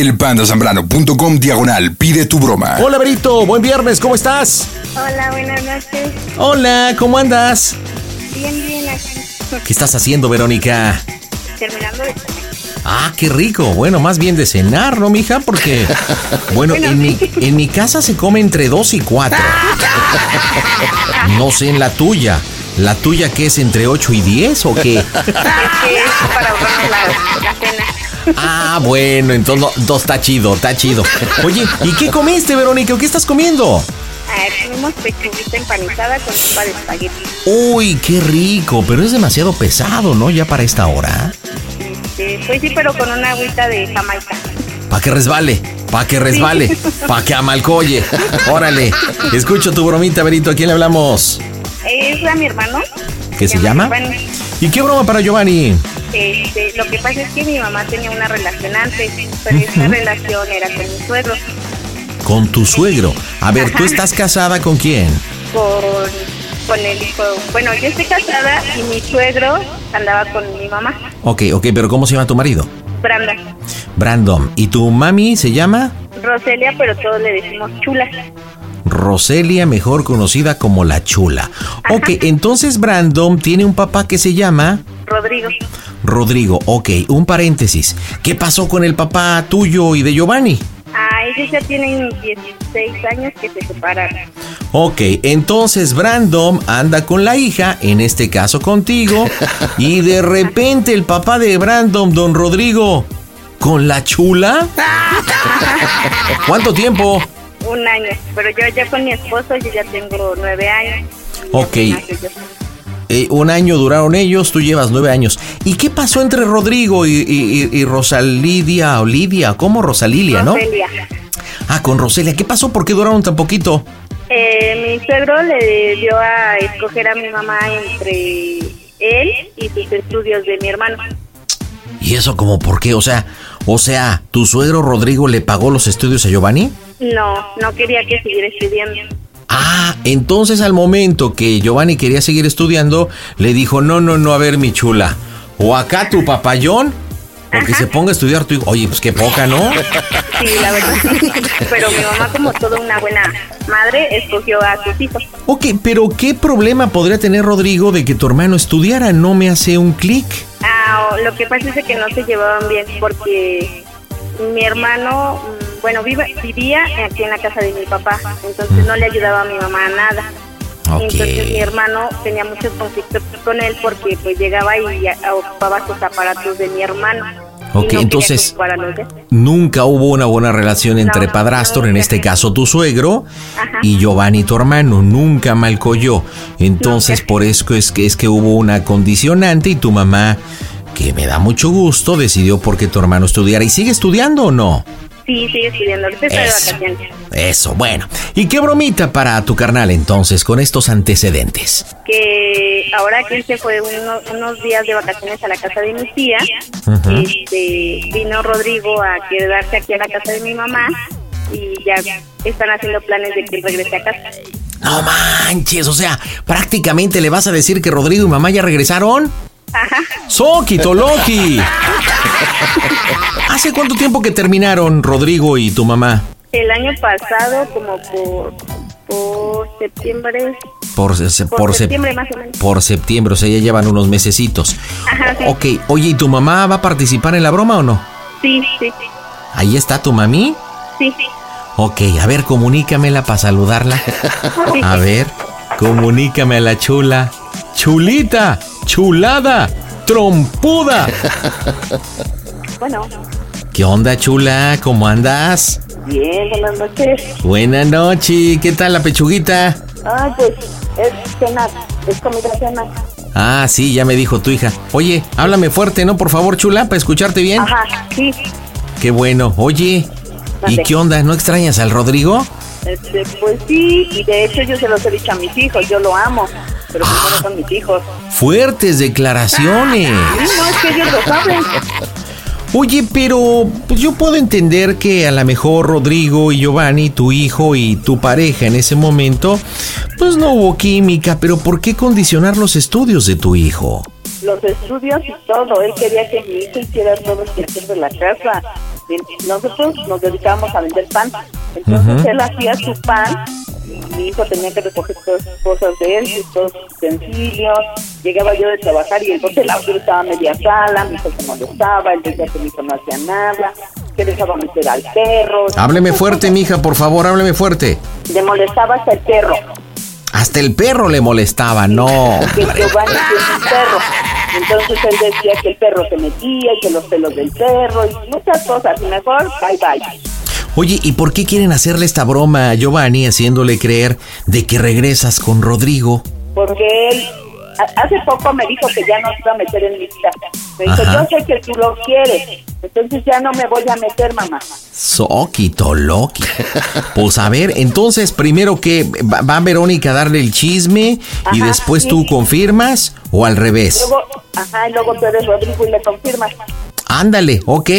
Elpandasambrano.com diagonal pide tu broma. Hola, Berito, buen viernes, ¿cómo estás? Hola, buenas noches. Hola, ¿cómo andas? Bien, bien, aquí. ¿Qué estás haciendo, Verónica? Terminando de comer. Ah, qué rico. Bueno, más bien de cenar, ¿no, mija? Porque, bueno, en, mi, en mi casa se come entre dos y cuatro. No sé en la tuya. ¿La tuya qué es entre 8 y 10 o qué? Es que es para la, la cena. Ah, bueno, entonces no, está chido, está chido. Oye, ¿y qué comiste, Verónica? ¿Qué estás comiendo? Ver, comimos pechuguita empanizada con sopa de espagueti. Uy, qué rico, pero es demasiado pesado, ¿no? Ya para esta hora. Este, pues sí, pero con una agüita de Jamaica. Pa' que resbale, pa' que resbale, pa' que amalcoye. Órale, escucho tu bromita, Berito, ¿a quién le hablamos? Es a mi hermano. ¿Qué se llama? Giovanni. ¿Y qué broma para Giovanni? Este, lo que pasa es que mi mamá tenía una relación antes, pero esa relación era con mi suegro, Con tu suegro. A ver, ¿tú estás casada con quién? con, con el hijo. Bueno, yo estoy casada y mi suegro andaba con mi mamá, Ok, ok, pero ¿cómo se llama tu marido? Branda. Brandon. ¿Y tu mami se llama? Roselia, pero todos le decimos chula. Roselia, mejor conocida como la chula. Ok, entonces Brandon tiene un papá que se llama Rodrigo. Rodrigo. Ok, un paréntesis. ¿Qué pasó con el papá tuyo y de Giovanni? Ah, ellos ya tienen 16 años que se separaron. Ok, entonces Brandon anda con la hija, en este caso contigo, y de repente el papá de Brandon, don Rodrigo, ¿con la chula? ¿Cuánto tiempo? Un año. Pero yo ya con mi esposo, yo ya tengo nueve años. Ok. Eh, un año duraron ellos, tú llevas nueve años. ¿Y qué pasó entre Rodrigo y, y- Rosalidia o Lidia? ¿Cómo Rosalilia, no? Ah, con Roselia. ¿Qué pasó? ¿Por qué duraron tan poquito? Eh, mi suegro le dio a escoger a mi mamá entre él y sus estudios de mi hermano. ¿Y eso como por qué? O sea, o sea, ¿tu suegro Rodrigo le pagó los estudios a Giovanni? No, no quería que siguiera estudiando. Ah, entonces al momento que Giovanni quería seguir estudiando, le dijo, no, no, no, a ver, mi chula, o acá tu papayón, o que se ponga a estudiar tu hijo. Oye, pues qué poca, ¿no? Sí, la verdad. Pero mi mamá, como toda una buena madre, escogió a sus hijos. Ok, pero ¿qué problema podría tener Rodrigo de que tu hermano estudiara? No me hace un clic. Ah, lo que pasa es que no se llevaban bien porque mi hermano, bueno, vive- vivía aquí en la casa de mi papá, entonces no le ayudaba a mi mamá a nada. Ok. Entonces mi hermano tenía muchos conflictos con él porque pues llegaba y ocupaba sus aparatos de mi hermano. Ok, no entonces nunca hubo una buena relación entre no, padrastro, no, en este caso tu suegro, Ajá. y Giovanni, tu hermano, nunca malcoyó. Entonces, por eso es que, es que hubo una condicionante y tu mamá, que me da mucho gusto, decidió porque tu hermano estudiara. ¿Y sigue estudiando o no? Sí, sigue estudiando. Ahorita está de Eso. vacaciones. Eso, bueno. ¿Y qué bromita para tu carnal entonces con estos antecedentes? Que ahora que él se fue uno- unos días de vacaciones a la casa de mi tía, Ujú. este, vino Rodrigo a quedarse aquí a la casa de mi mamá y ya están haciendo planes de que él regrese a casa. No manches, o sea, prácticamente le vas a decir que Rodrigo y mamá ya regresaron. Ajá. Soquito Loki. ¿Hace cuánto tiempo que terminaron Rodrigo y tu mamá? El año pasado, como por, por septiembre, Por, se- por, por sep- septiembre más o menos. por septiembre, o sea, ya llevan unos mesecitos. Ajá, sí. Ok, oye, ¿y tu mamá va a participar en la broma o no? Sí, sí, sí, Ahí está tu mami. sí, sí. Ok, a ver, comunícamela para saludarla. A ver, comunícame a la chula. Chulita, chulada, trompuda. Bueno, ¿Qué onda, chula? ¿Cómo andas? bien, buenas noches. Buenas noches, ¿qué tal la pechuguita? Ah, pues es cena, es comida cena. Ah, sí, ya me dijo tu hija. Oye, háblame fuerte, ¿no? Por favor, chula, para escucharte bien. Ajá, sí. Qué bueno. Oye, ¿y qué onda? ¿No extrañas al Rodrigo? Este, pues sí, y de hecho yo se los he dicho a mis hijos, yo lo amo, pero Ah. primero son mis hijos. Fuertes declaraciones. Sí, no, es que ellos lo saben. Oye, pero pues yo puedo entender que a lo mejor Rodrigo y Giovanni, tu hijo y tu pareja en ese momento, pues no hubo química, pero ¿por qué condicionar los estudios de tu hijo? Los estudios y todo, él quería que mi hijo hiciera todo el de la casa. Nosotros nos dedicábamos a vender pan, entonces él hacía su pan mi hijo tenía que recoger todas sus cosas de él, todos sus utensilios. Llegaba yo de trabajar y entonces el auto estaba media sala, mi hijo se molestaba, él decía que mi hijo no hacía nada, que dejaba meter al perro. Hábleme fuerte, mija, por favor, hábleme fuerte. Le molestaba hasta el perro. Hasta el perro le molestaba, no. que Giovanni tiene un perro. Entonces él decía que el perro se metía y que los pelos del perro y muchas cosas. Y mejor, bye bye. Oye, ¿y por qué quieren hacerle esta broma a Giovanni haciéndole creer de que regresas con Rodrigo? Porque él hace poco me dijo que ya no se iba a meter en mi vida. Me dijo, Ajá. yo sé que tú lo quieres. Entonces ya no me voy a meter, mamá. Soquito Loki. Pues a ver, entonces primero que va, va Verónica a darle el chisme y después sí. tú confirmas o al revés. Luego, ajá, y luego tú eres Rodrigo y le confirmas. Ándale, ok.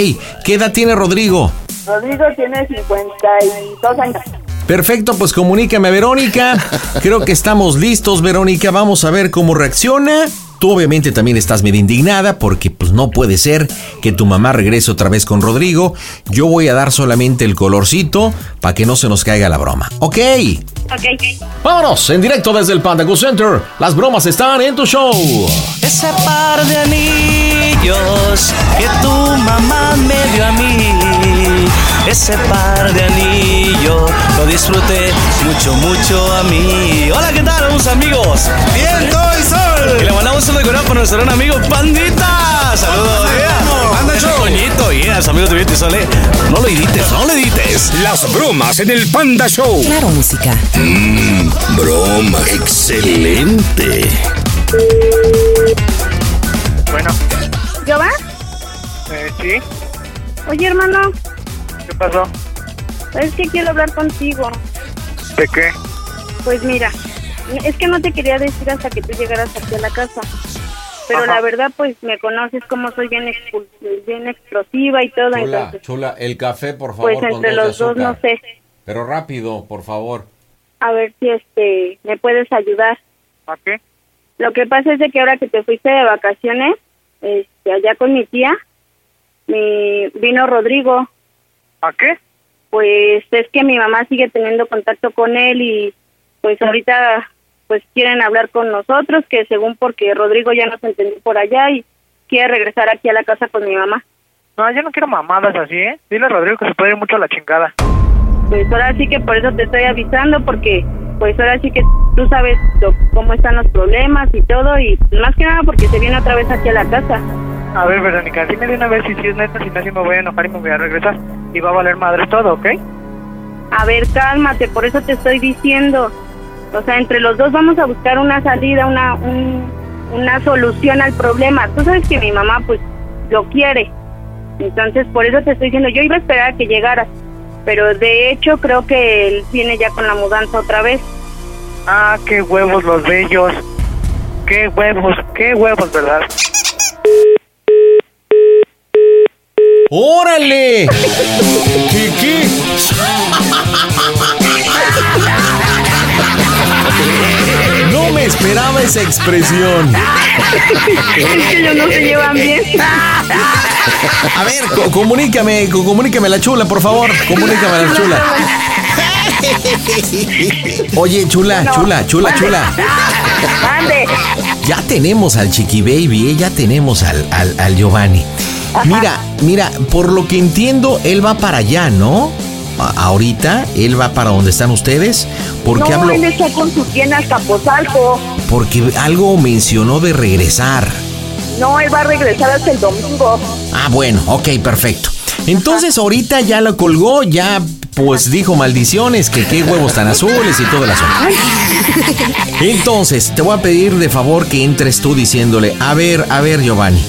¿Qué edad tiene Rodrigo? Rodrigo tiene 52 años. Perfecto, pues comunícame a Verónica. Creo que estamos listos, Verónica. Vamos a ver cómo reacciona. Tú obviamente también estás medio indignada porque pues no puede ser que tu mamá regrese otra vez con Rodrigo. Yo voy a dar solamente el colorcito para que no se nos caiga la broma. ¿Ok? Ok. Vámonos, en directo desde el Panda Go Center. Las bromas están en tu show. Ese par de anillos que tu mamá me dio a mí. Ese par de anillos lo disfruté mucho, mucho a mí. Hola, ¿qué tal, amigos? ¡Viento y sol! Y le mandamos un decorado para nuestro gran amigo Pandita. Saludos, yeah. Anda, show. coñito, yeah, amigos de Viento y Sol, eh. No lo edites, no lo edites. Las bromas en el Panda Show. Claro, música. Broma. Excelente. Bueno, ¿Yo va? eh, sí, Oye, hermano, ¿qué pasó? es que quiero hablar contigo. ¿De qué? Pues mira, es que no te quería decir hasta que tú llegaras aquí a la casa. Pero Ajá. la verdad, pues me conoces como soy bien, bien explosiva y todo, entonces, chula, el café, por favor. pues entre los dos no sé. Pero rápido, por favor. A ver si este me puedes ayudar. ¿A qué? Lo que pasa es de que ahora que te fuiste de vacaciones, este, allá con mi tía, mi, vino Rodrigo. ¿A qué? Pues es que mi mamá sigue teniendo contacto con él y pues ahorita pues quieren hablar con nosotros, que según porque Rodrigo ya nos entendió por allá y quiere regresar aquí a la casa con mi mamá. No, yo no quiero mamadas así, ¿eh? Dile a Rodrigo que se puede ir mucho a la chingada. Pues ahora sí que por eso te estoy avisando, porque pues ahora sí que tú sabes lo- cómo están los problemas y todo, y más que nada porque se viene otra vez aquí a la casa. A ver, Verónica, dime de una vez si, si es neta, si no, si me voy a enojar y me voy a regresar. Y va a valer madre todo, ¿ok? A ver, cálmate, por eso te estoy diciendo. O sea, entre los dos vamos a buscar una salida, una, un- una solución al problema. Tú sabes que mi mamá, pues, lo quiere. Entonces, por eso te estoy diciendo, yo iba a esperar a que llegaras. Pero de hecho, creo que él viene ya con la mudanza otra vez. Ah, qué huevos los bellos. Qué huevos, qué huevos, ¿verdad? ¡Órale! ¿Qué, qué? No me esperaba esa expresión. es que ellos no se llevan bien. A ver, co- comunícame, co- comunícame la chula, por favor. Comunícame a la chula. Oye, chula, chula, chula, chula. Mande. Ya tenemos al Chiqui Baby, eh, ya tenemos al, al, al Giovanni. Mira, mira, por lo que entiendo, él va para allá, ¿no? Ahorita, él va para donde están ustedes. Porque no, hablo. él está con su tienda hasta Pozalco. Porque algo mencionó de regresar. No, él va a regresar hasta el domingo. Ah, bueno, ok, perfecto. Entonces ahorita ya lo colgó, ya pues dijo maldiciones, que qué huevos tan azules y todo el asunto. Entonces, te voy a pedir de favor que entres tú diciéndole, a ver, a ver, Giovanni.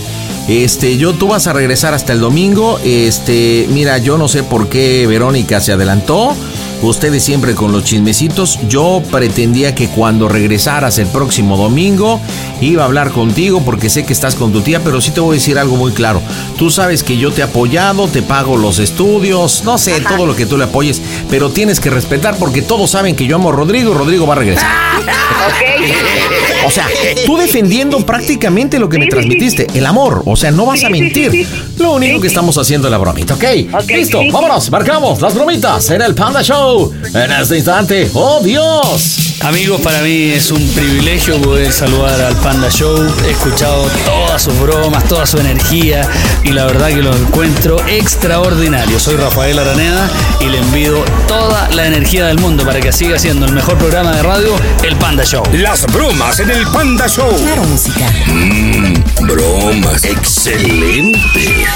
Este, yo tú vas a regresar hasta el domingo. Este, mira, yo no sé por qué Verónica se adelantó. Ustedes siempre con los chismecitos. Yo pretendía que cuando regresaras el próximo domingo iba a hablar contigo porque sé que estás con tu tía, pero sí te voy a decir algo muy claro. Tú sabes que yo te he apoyado, te pago los estudios, no sé, todo lo que tú le apoyes, pero tienes que respetar porque todos saben que yo amo a Rodrigo y Rodrigo va a regresar. O sea, tú defendiendo prácticamente lo que me Sí, sí, transmitiste, el amor. O sea, no vas a mentir. Lo único que estamos haciendo es la bromita, ¿ok? Listo, vámonos, marcamos las bromitas en el Panda Show. En este instante, ¡oh Dios! Amigos, para mí es un privilegio poder saludar al Panda Show. He escuchado todas sus bromas, toda su energía y la verdad que lo encuentro extraordinario. Soy Rafael Araneda y le envío toda la energía del mundo para que siga siendo el mejor programa de radio, el Panda Show. Las bromas en el Panda Show. Claro, música. Mmm, bromas. Excelente.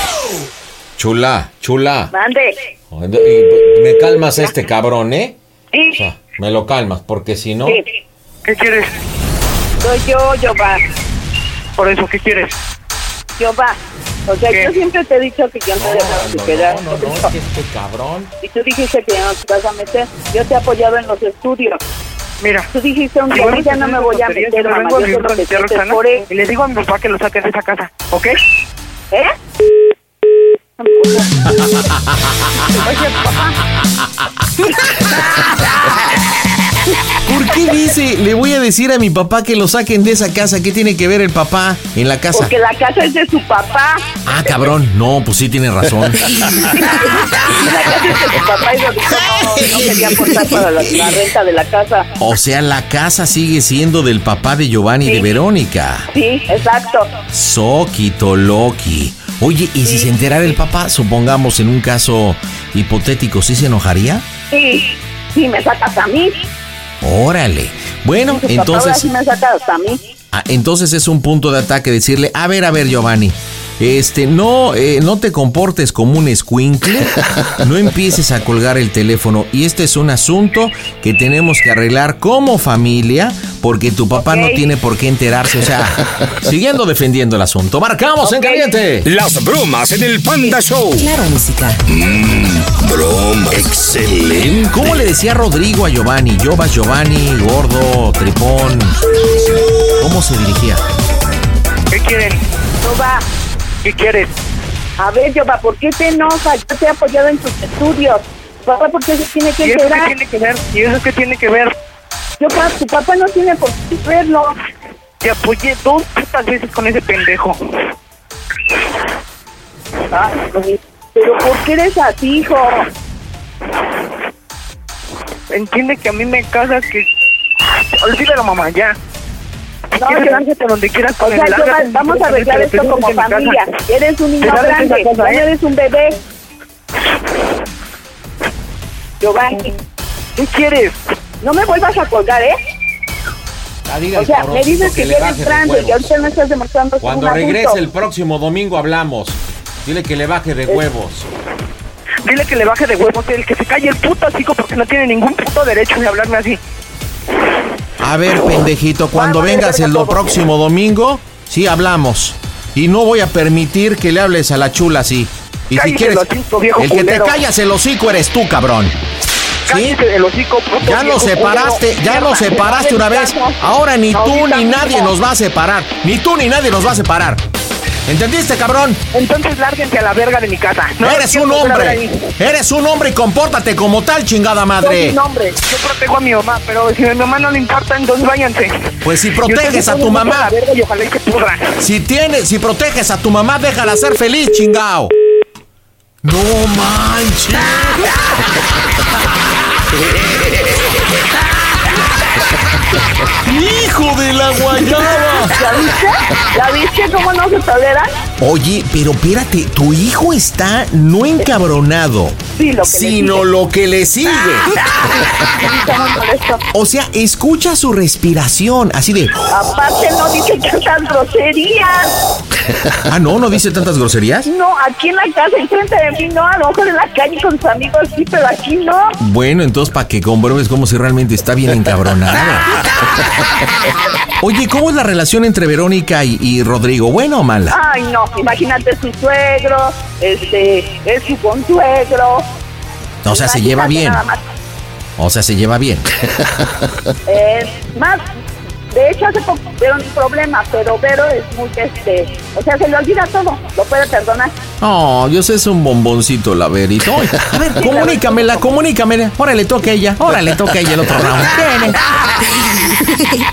Chula, chula. Mande. Me calmas a este cabrón, ¿eh? Sí, O sea, me lo calmas, porque si no. sí. ¿Qué quieres? Soy yo, yo va. Por eso, ¿qué quieres? Yo va. O sea, ¿Qué? yo siempre te he dicho que yo no dejaba de quedar. no, no, no, es que este cabrón. Y tú dijiste que ya no te vas a meter. Yo te he apoyado en los estudios. Mira. Tú dijiste un día, ya no me voy a meter, yo mamá. Yo solo con te por él. Y le digo a mi papá que lo saque de esa casa, ¿ok? ¿Eh? Oye, papá. ¿Por qué dice, le voy a decir a mi papá que lo saquen de esa casa? ¿Qué tiene que ver el papá en la casa? Porque la casa es de su papá. Ah, cabrón. No, pues sí tiene razón. La casa es de su papá y no, no quería aportar para la, la renta de la casa. O sea, la casa sigue siendo del papá de Giovanni y de. Verónica. Sí, exacto. Soquito Loki. Oye, ¿y si se enterara el papá, supongamos en un caso hipotético, ¿sí se enojaría? Sí, sí, me sacas a mí. Órale. Bueno, entonces, sí me sacas a mí. Ah, entonces es un punto de ataque decirle, a ver, a ver, Giovanni, este, no, eh, no te comportes como un escuincle, no empieces a colgar el teléfono y este es un asunto que tenemos que arreglar como familia porque tu papá no tiene por qué enterarse, o sea, siguiendo defendiendo el asunto. Marcamos en caliente. Las bromas en el Panda Show. Claro, música. Mmm, broma. Excelente. ¿Cómo le decía Rodrigo a Giovanni? Yobas Giovanni, gordo, tripón. ¿Cómo se dirigía? ¿Qué quieren? No va. ¿Qué quieres? A ver, Yoba, ¿por qué te enojas? Yo te he apoyado en tus estudios. Papá, ¿por qué se tiene que ¿Y eso qué tiene que ver? ¿Y eso qué tiene que ver? Yo, pa- tu papá no tiene por qué verlo. Te apoyé dos putas veces con ese pendejo. Ay, pero ¿por qué eres así, hijo? Entiende que a mí me casa que... Olvídalo, mamá, ya. Si No, lárgate donde quieras O sea, vamos a arreglar esto como familia. Eres un niño grande, no ¿eh? eres un bebé. Giovanni, ¿Qué quieres? no me vuelvas a colgar, ¿eh? Dile O sea, me dices que eres de grande, que ahorita no estás demostrando Cuando un adulto. regrese el próximo domingo hablamos. Dile que le baje de huevos. Dile que le baje de huevos, el que se calle el puto hocico porque no tiene ningún puto derecho de hablarme así. A ver, pendejito, cuando vengas el todo. próximo domingo, sí hablamos. Y no voy a permitir que le hables a la chula así. Y si quieres, el hocico, viejo el que te callas el hocico eres tú, cabrón. ¿Sí? El hocico, puto Ya nos separaste, culero. ya nos separaste una vez. Ahora ni tú ni nadie nos va a separar. Ni tú ni nadie nos va a separar. ¿Entendiste, cabrón? Entonces lárguense a la verga de mi casa. No Eres un hombre. Eres un hombre y compórtate como tal, chingada Soy madre. un hombre. Yo protejo a mi mamá, pero si a mi mamá no le importa, entonces váyanse. Pues si proteges a tu mamá. la verga y ojalá y se pudran. Si tienes, si proteges a tu mamá, déjala ser feliz, chingao. No manches. Hijo de la guayaba. ¿Ya viste? ¿Ya viste cómo no se toleran? Oye, pero espérate, tu hijo está no encabronado, Sí, lo que le sino lo que le sigue. O sea, escucha su respiración, así de. Aparte no dice tantas groserías. Ah, no, no dice tantas groserías. No, aquí en la casa, enfrente de mí, no, a lo mejor en la calle con sus amigos sí, pero aquí no. Bueno, entonces para que compruebes como si realmente está bien encabronada. Oye, ¿cómo es la relación entre Verónica y, y Rodrigo? ¿Buena o mala? Ay, no, imagínate su suegro, este, es su consuegro. O sea, se lleva bien. O sea, se lleva bien. Eh, más, de hecho hace poco tuvieron un problema, pero Vero es muy, este, o sea, se le olvida todo, lo puede perdonar. Oh, yo sé, es un bomboncito la Verito. A ver, comunícamela, comunícamela. Órale, toca a ella. Órale, toca a ella el otro round. Viene.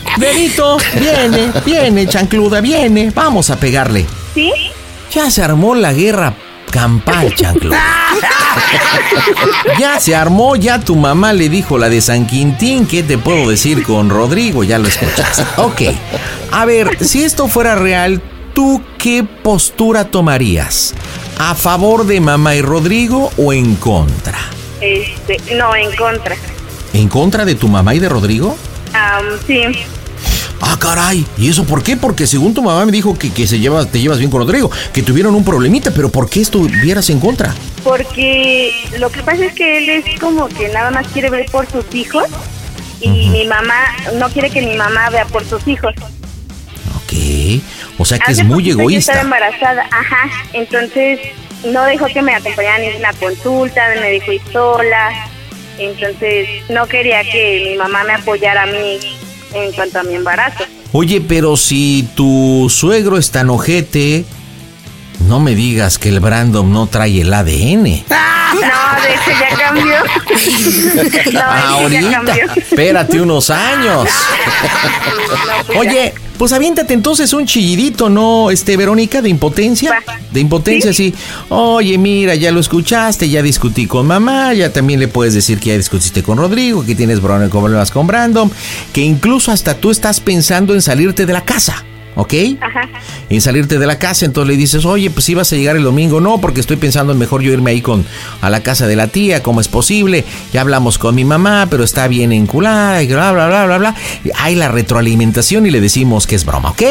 Verito, viene, viene, chancluda, viene. Vamos a pegarle. ¿Sí? Ya se armó la guerra campal, chancluda. Ya se armó, ya tu mamá le dijo la de San Quintín. ¿Qué te puedo decir con Rodrigo? Ya lo escuchaste. Ok. A ver, si esto fuera real, ¿tú qué postura tomarías? ¿A favor de mamá y Rodrigo o en contra? Este, no, en contra. ¿En contra de tu mamá y de Rodrigo? Sí, Ah, caray. ¿Y eso por qué? Porque según tu mamá me dijo que, que se lleva, te llevas bien con Rodrigo, que tuvieron un problemita, pero ¿por qué estuvieras en contra? porque lo que pasa es que él es como que nada más quiere ver por sus hijos y mi mamá no quiere que mi mamá vea por sus hijos. Ok. O sea que Hace es muy poquito Yo estaba egoísta. embarazada, ajá. Entonces no dejó que me acompañara ni una consulta, me dejó ir sola. Entonces no quería que mi mamá me apoyara a mí en cuanto a mi embarazo. Oye, pero si tu suegro es tan ojete, no me digas que el Brandon no trae el ADN. No, de hecho ya cambió. no, sí ya Ahorita. cambió. Espérate unos años. No, pues Oye, pues aviéntate entonces un chillidito, ¿no, este, Verónica, de impotencia? De impotencia, sí. Oye, mira, ya lo escuchaste, ya discutí con mamá, ya también le puedes decir que ya discutiste con Rodrigo, que tienes problemas con Brandon, que incluso hasta tú estás pensando en salirte de la casa. ¿Ok? Ajá. En salirte de la casa, entonces le dices, oye, pues ibas a llegar el domingo, no, porque estoy pensando en mejor yo irme ahí con a la casa de la tía, ¿cómo es posible? Ya hablamos con mi mamá, pero está bien enculada y bla, bla, bla, bla, bla. Y Hay la retroalimentación y le decimos que es broma, ¿ok?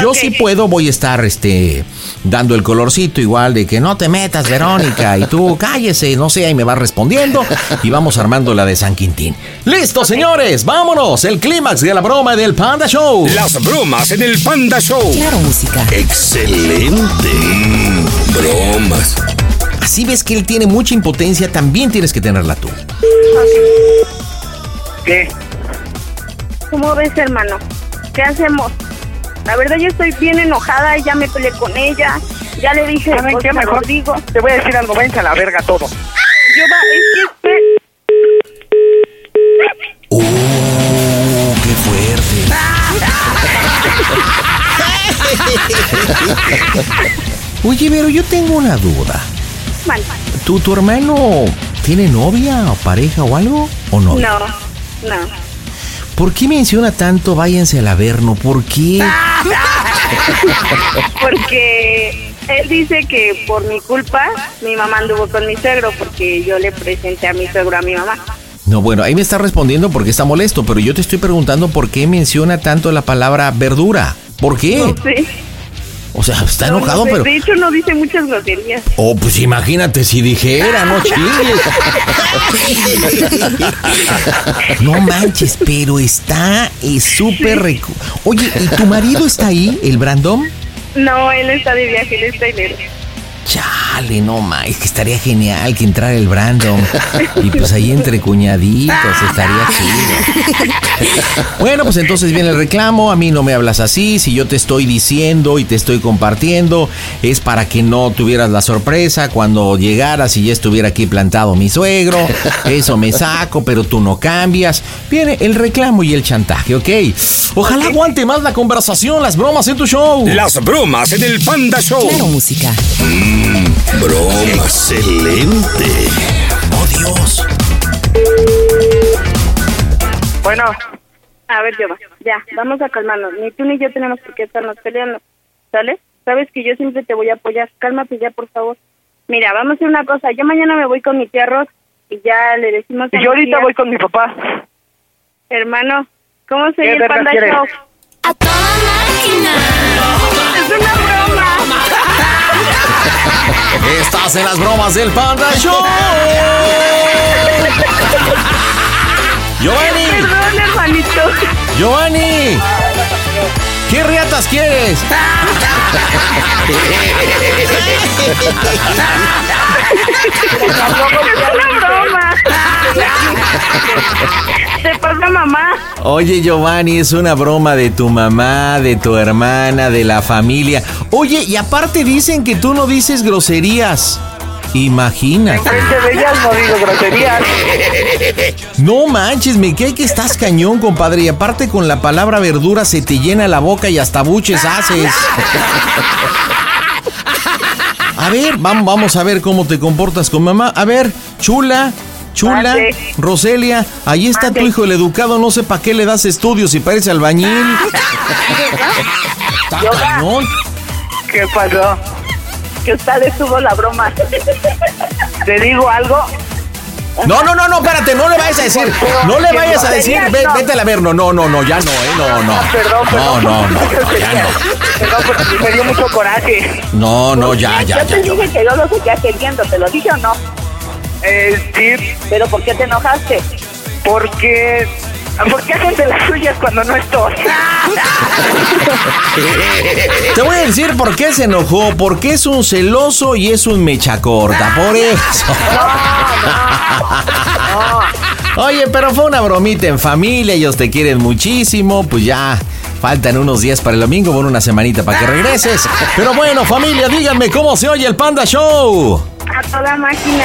Yo Ok. si puedo voy a estar, este, dando el colorcito igual de que no te metas, Verónica, y tú cállese, no sé, ahí me vas respondiendo y vamos armando la de San Quintín. ¡Listo, señores! ¡Vámonos! El clímax de la broma del Panda Show. Las bromas en el Panda Show. Claro, música. Excelente. Bromas. Así ves que él tiene mucha impotencia, también tienes que tenerla tú. ¿Qué? ¿Cómo ves, hermano? ¿Qué hacemos? La verdad yo estoy bien enojada, ya me peleé con ella, ya le dije ¿Saben qué? a Mejor Rodrigo. te voy a decir algo, váyanse a la verga todo. Yo va, es que este- ¡Oh, qué fuerte! Oye, pero yo tengo una duda. ¿Tu, tu hermano tiene novia o pareja o algo? ¿O no? no, no. ¿Por qué menciona tanto váyanse al averno? ¿Por qué? Porque él dice que por mi culpa mi mamá anduvo con mi suegro porque yo le presenté a mi suegro a mi mamá. No, bueno, ahí me está respondiendo porque está molesto, pero yo te estoy preguntando por qué menciona tanto la palabra verdura. ¿Por qué? No sé. O sea, está No, enojado, no pero... De hecho, no dice muchas groserías. Oh, pues imagínate si dijera, no chingues. No manches, pero está eh, súper rico. Oye, ¿y tu marido está ahí, el Brandon? No, él está de viaje, él está enero. Chale, no ma, es que estaría genial que entrara el Brandon. Y pues ahí entre cuñaditos estaría chido. Bueno, pues entonces viene el reclamo, a mí no me hablas así, si yo te estoy diciendo y te estoy compartiendo, es para que no tuvieras la sorpresa cuando llegaras y ya estuviera aquí plantado mi suegro, eso me saco, pero tú no cambias. Viene el reclamo y el chantaje, ¿ok? Ojalá aguante más la conversación, las bromas en tu show. Las bromas en el Panda Show. Claro, música. Mmm, broma excelente. Oh, Dios. Bueno, A ver, Jova, ya, vamos a calmarnos. Ni tú ni yo tenemos por qué estarnos peleando, ¿sale? Sabes que yo siempre te voy a apoyar. Cálmate ya, por favor. Mira, vamos a hacer una cosa. Yo mañana me voy con mi tía Ros y ya le decimos a y yo ahorita tía- voy con mi papá. Hermano, ¿cómo se ¿Qué oye el Panda? Show? A toda máquina. ¡Es una broma! Estás en las bromas del Panda Show. Giovanni, Perdón, hermanito. Giovanni. ¿Qué riatas quieres? ¡Es una broma! ¿Te pasa, mamá? Oye, Giovanni, es una broma de tu mamá, de tu hermana, de la familia. Oye, y aparte dicen que tú no dices groserías. Imagínate. Frente de ellas no digo groserías. No manches, me cae que estás cañón, compadre. Y aparte con la palabra verdura se te llena la boca y hasta buches haces. A ver, vamos, a ver cómo te comportas con mamá. A ver, chula, chula. Roselia, ahí está tu hijo el educado. No sé para qué le das estudios y parece albañil. ¿Qué pasó? Que usted estuvo la broma. ¿Te digo algo? No, no, no, no, espérate, no le vayas a decir, no le vayas a decir, ve- vete a la ver, no, no, no, no, ya no, eh, no, no. Ah, Perdón, No, perdón. no, no, ya no. Perdón, porque me dio mucho coraje. No, no, ya, ya, Yo te ya. dije que yo lo seguía queriendo, ¿te lo dije o no? Eh, sí, ¿Pero por qué te enojaste? porque... ¿Por qué hacen de las suyas cuando no estoy? Te voy a decir por qué se enojó, porque es un celoso y es un mecha corta, por eso. Oye, pero fue una bromita en familia, ellos te quieren muchísimo, pues ya faltan unos días para el domingo, bueno, una semanita para que regreses. Pero bueno, familia, díganme cómo se oye el Panda Show. A toda máquina.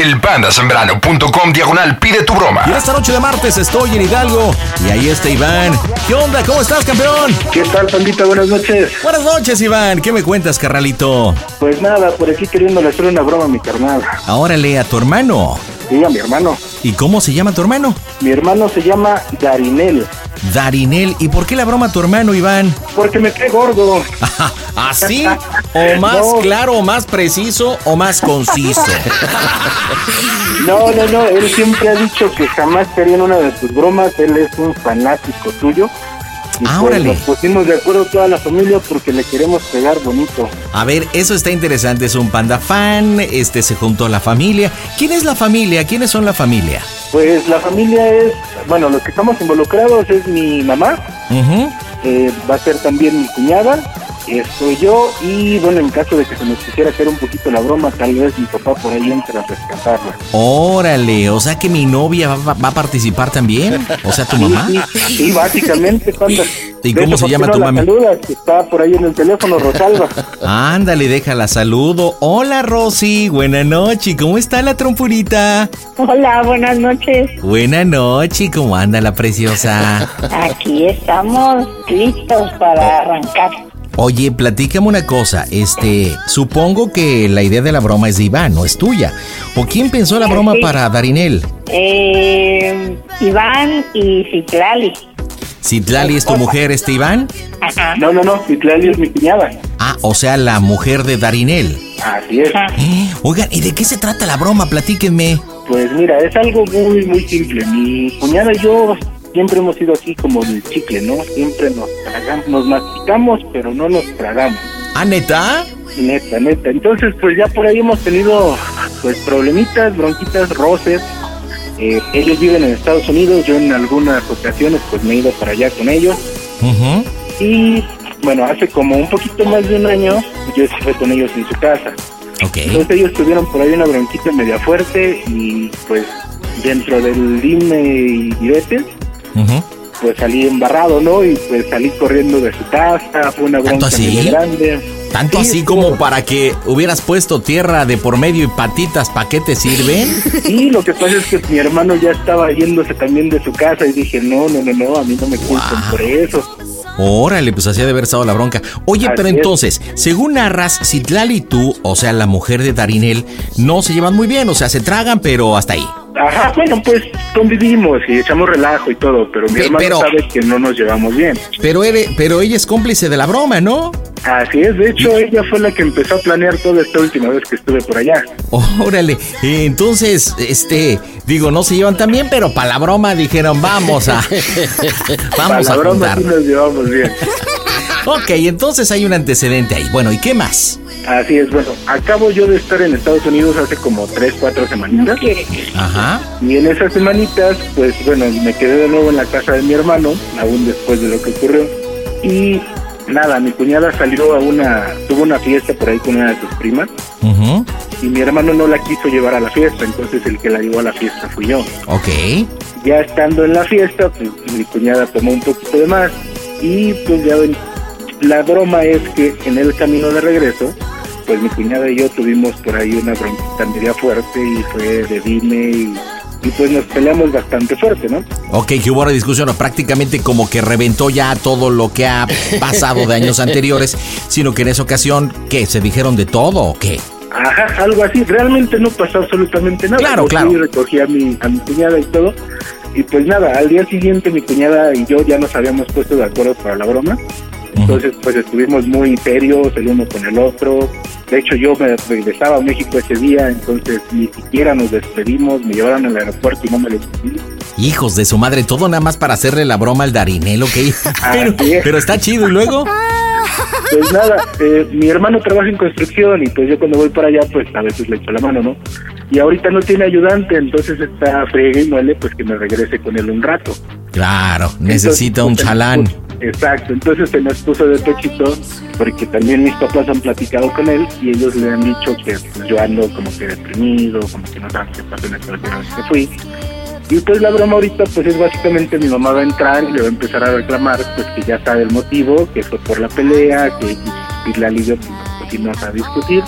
Elpandasembrano.com diagonal pide tu broma. Y esta noche de martes estoy en Hidalgo y ahí está Iván. ¿Qué onda? ¿Cómo estás, campeón? ¿Qué tal, pandita? Buenas noches. Buenas noches, Iván. ¿Qué me cuentas, carnalito? Pues nada, por aquí queriéndole hacer una broma a mi carnal. Ahora lee a tu hermano. Sí, a mi hermano. ¿Y cómo se llama tu hermano? Mi hermano se llama Darinel, Darinel. ¿Y por qué la broma a tu hermano, Iván? porque me cae gordo. ¿Así? ¿O más No. claro, o más preciso, o más conciso? No, no, no, él siempre ha dicho que jamás caería en una de tus bromas, él es un fanático tuyo. Y Ah, pues órale. nos pusimos de acuerdo toda la familia porque le queremos pegar bonito. A ver, eso está interesante. Es un panda fan. Este se juntó la familia. ¿Quién es la familia? ¿Quiénes son la familia? Pues la familia es, bueno, los que estamos involucrados es mi mamá, eh, va a ser también mi cuñada estoy yo y bueno, en caso de que se nos quisiera hacer un poquito la broma, tal vez mi papá por ahí entre a rescatarla. Órale, o sea que mi novia va, va a participar también. O sea, tu mamá. Sí, básicamente, Panda. ¿Y De cómo hecho, se ¿por qué llama tu la mami? saludas? Que está por ahí en el teléfono, Rosalba. Ándale, déjala saludo. Hola, Rosy. Buena noche. ¿Cómo está la trompurita? Hola, buenas noches. Buena noche. ¿Cómo anda la preciosa? Aquí estamos listos para arrancar. Oye, platícame una cosa. Este, supongo que la idea de la broma es de Iván, no es tuya. ¿O quién pensó la broma Sí. para Darinel? Eh, Iván y Citlali. ¿Citlali es tu mujer, este Iván? Ajá. No, no, no, Citlali es mi cuñada. Ah, o sea, la mujer de Darinel. Así es. Oigan, ¿y de qué se trata la broma? Platíquenme. Pues mira, es algo muy, muy simple. Mi cuñada y yo siempre hemos sido así como del chicle, ¿no? Siempre nos tragamos, nos masticamos, pero no nos tragamos. ¿Ah, neta? Neta, neta. Entonces, pues ya por ahí hemos tenido, pues, problemitas, bronquitas, roces. Eh, ellos viven en Estados Unidos, yo en algunas ocasiones, pues, me he ido para allá con ellos. Y, bueno, hace como un poquito más de un año, yo estuve con ellos en su casa. Entonces ellos tuvieron por ahí una bronquita media fuerte y, pues, dentro del dime y diretes, Pues salí embarrado, ¿no? Y pues salí corriendo de su casa, fue una bronca así? medio grande. Tanto Sí, así como para que hubieras puesto tierra de por medio y patitas, ¿para qué te sirven? Sí, lo que pasa es que mi hermano ya estaba yéndose también de su casa y dije, no, no, no, no, a mí no me culpen por eso. Órale, pues así de haber estado la bronca. Oye, Así pero es. entonces, según narras, Citlali y tú, o sea, la mujer de Darinel, no se llevan muy bien, o sea, se tragan, pero hasta ahí. Ajá, bueno, pues convivimos y echamos relajo y todo, pero mi Pe- hermano pero- sabe que no nos llevamos bien. Pero, ere- pero ella es cómplice de la broma, ¿no? Así es, de hecho ella fue la que empezó a planear toda esta última vez que estuve por allá. Órale, entonces, este, digo, no se llevan tan bien, pero para la broma dijeron, vamos a, Para vamos la a broma sí nos llevamos bien. Ok, entonces hay un antecedente ahí. Bueno, ¿y qué más? Así es, bueno, acabo yo de estar en Estados Unidos hace como tres, cuatro semanitas. Ajá. Y en esas semanitas, pues bueno, me quedé de nuevo en la casa de mi hermano, aún después de lo que ocurrió. Y nada, mi cuñada salió a una, tuvo una fiesta por ahí con una de sus primas. Ujú. Y mi hermano no la quiso llevar a la fiesta, entonces el que la llevó a la fiesta fui yo. Ok. Ya estando en la fiesta, pues mi cuñada tomó un poquito de más. Y pues ya ven, la broma es que en el camino de regreso, pues mi cuñada y yo tuvimos por ahí una bronquita media fuerte y fue de dime y, y pues nos peleamos bastante fuerte, ¿no? Ok, que hubo una discusión, o prácticamente como que reventó ya todo lo que ha pasado de años anteriores, sino que en esa ocasión, ¿qué? ¿Se dijeron de todo o qué? Ajá, algo así. Realmente no pasó absolutamente nada. Claro, Yo claro. fui y recogí a mi, a mi cuñada y todo. Y pues nada, al día siguiente mi cuñada y yo ya nos habíamos puesto de acuerdo para la broma. Entonces pues estuvimos muy serios el uno con el otro. De hecho yo me regresaba a México ese día, entonces ni siquiera nos despedimos, me llevaron al aeropuerto y no me despedí. Hijos de su madre, todo nada más para hacerle la broma al Darinel, ok. Pero, Así es. pero está chido, ¿y luego? Pues nada, eh, mi hermano trabaja en construcción y pues yo cuando voy para allá pues a veces le echo la mano, ¿no? Y ahorita no tiene ayudante, entonces está friegue y muele pues que me regrese con él un rato. Claro, necesita un Entonces, chalán. Exacto, entonces se nos puso de pechito porque también mis papás han platicado con él y ellos le han dicho que pues, yo ando como que deprimido, como que no saben qué pasó en vez que fui. Y pues la broma ahorita pues es básicamente mi mamá va a entrar y le va a empezar a reclamar pues que ya sabe el motivo, que fue por la pelea, que y la liga pues a discutir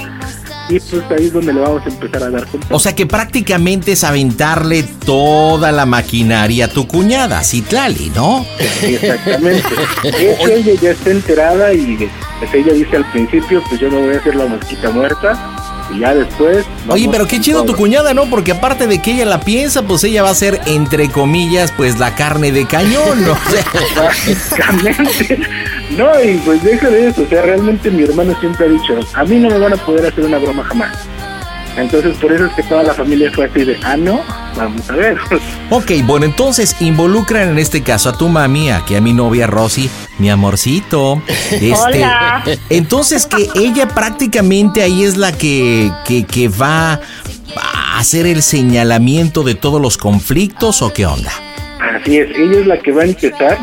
y pues ahí es donde le vamos a empezar a dar con O sea que prácticamente es aventarle toda la maquinaria a tu cuñada, Citlali, ¿no? Sí, exactamente. Hecho, ella ya está enterada y pues, ella dice al principio, pues yo me voy a hacer la mosquita muerta y ya después... Oye, pero qué chido tu cuñada, ¿no? Porque aparte de que ella la piensa, pues ella va a ser, entre comillas, pues la carne de cañón, ¿no? Básicamente. No, y pues deja de eso. O sea, realmente mi hermano siempre ha dicho, a mí no me van a poder hacer una broma jamás. Entonces, por eso es que toda la familia fue así de, ah, no, vamos a ver. Ok, bueno, entonces involucran en este caso a tu mami, aquí a mi novia Rosy, mi amorcito. Este, Hola. Entonces que ella prácticamente ahí es la que, que, que va a hacer el señalamiento de todos los conflictos o qué onda. Así es, ella es la que va a empezar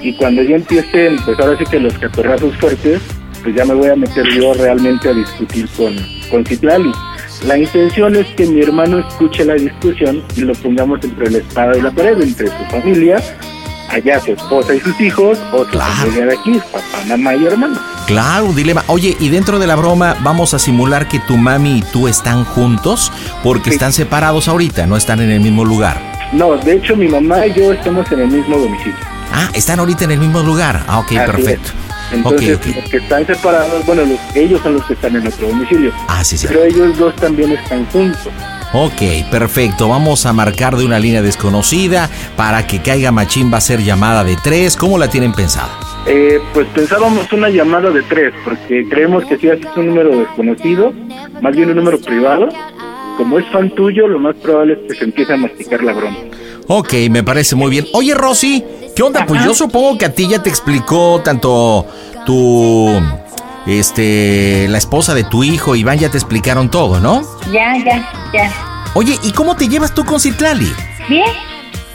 y cuando ya empiecen, pues ahora sí que los catorrazos fuertes, pues ya me voy a meter yo realmente a discutir con, con Citlali. La intención es que mi hermano escuche la discusión y lo pongamos entre la espada y la pared, entre su familia, allá su esposa y sus hijos, o su familia de aquí, papá, mamá y hermano. Claro, un dilema. Oye, y dentro de la broma vamos a simular que tu mami y tú están juntos porque están separados ahorita, no están en el mismo lugar. No, de hecho mi mamá y yo estamos en el mismo domicilio. Ah, están ahorita en el mismo lugar. Ah, ok, Así perfecto. es. Entonces, Ok, ok. los que están separados, bueno, los- ellos son los que están en otro domicilio. Ah, sí, sí. Pero ellos dos también están juntos. Ok, perfecto. Vamos a marcar de una línea desconocida para que caiga Machín va a ser llamada de tres. ¿Cómo la tienen pensada? Eh, pues pensábamos una llamada de tres, porque creemos que si haces un número desconocido, más bien un número privado, como es fan tuyo, lo más probable es que se empiece a masticar la broma. Ok, me parece muy bien. Oye, Rosy, ¿qué onda? Pues yo supongo que a ti ya te explicó tanto tu. Este. La esposa de tu hijo, Iván, ya te explicaron todo, ¿no? Ya, ya, ya. Oye, ¿y cómo te llevas tú con Citlali? ¿Bien?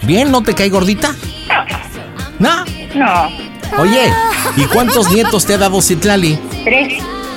¿Bien? ¿No te cae gordita? No. No. Oye, ¿y cuántos nietos te ha dado Citlali? Tres.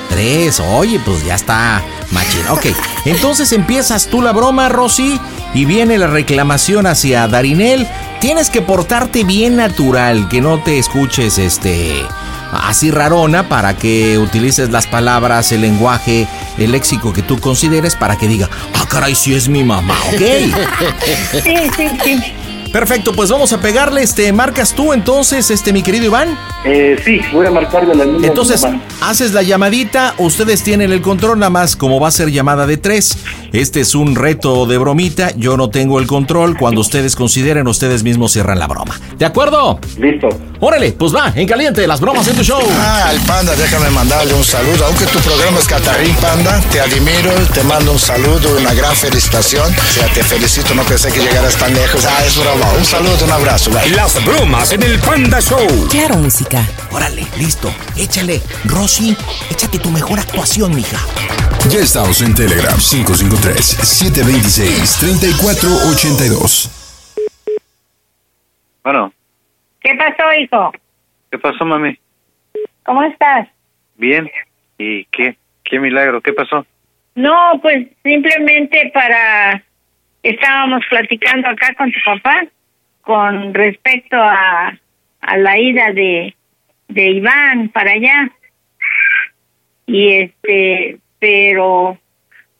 Tres, oye, pues ya está machín. Ok, entonces empiezas tú la broma, Rosy, y viene la reclamación hacia Darinel. Tienes que portarte bien natural, que no te escuches este así rarona para que utilices las palabras, el lenguaje, el léxico que tú consideres para que diga, ah, caray, sí es mi mamá, ¿ok? Sí, sí, sí. Perfecto, pues vamos a pegarle, este, marcas tú entonces, este, mi querido Iván. Eh, sí, voy a marcar de la misma Entonces, haces la llamadita, ustedes tienen el control, nada más como va a ser llamada de tres. Este es un reto de bromita, yo no tengo el control. Cuando ustedes consideren, ustedes mismos cierran la broma. ¿De acuerdo? Listo. Órale, pues va, en caliente, las bromas en tu show. Ah, el panda, déjame mandarle un saludo. Aunque tu programa es Catarín Panda, te admiro, te mando un saludo, una gran felicitación. O sea, te felicito, no pensé que llegaras tan lejos. Ah, es broma. Un saludo, un abrazo. bye. Las bromas en el Panda Show. Claro, música. Órale, listo. Échale. Rosy, échate tu mejor actuación, mija. Ya estamos en Telegram 553-726-3482. Bueno, ¿Qué pasó, hijo? ¿qué pasó, mami? ¿Cómo estás? Bien. ¿Y qué? ¿Qué milagro? ¿Qué pasó? No, pues simplemente para... Estábamos platicando acá con tu papá con respecto a, a la ida de, de Iván para allá. Y este, pero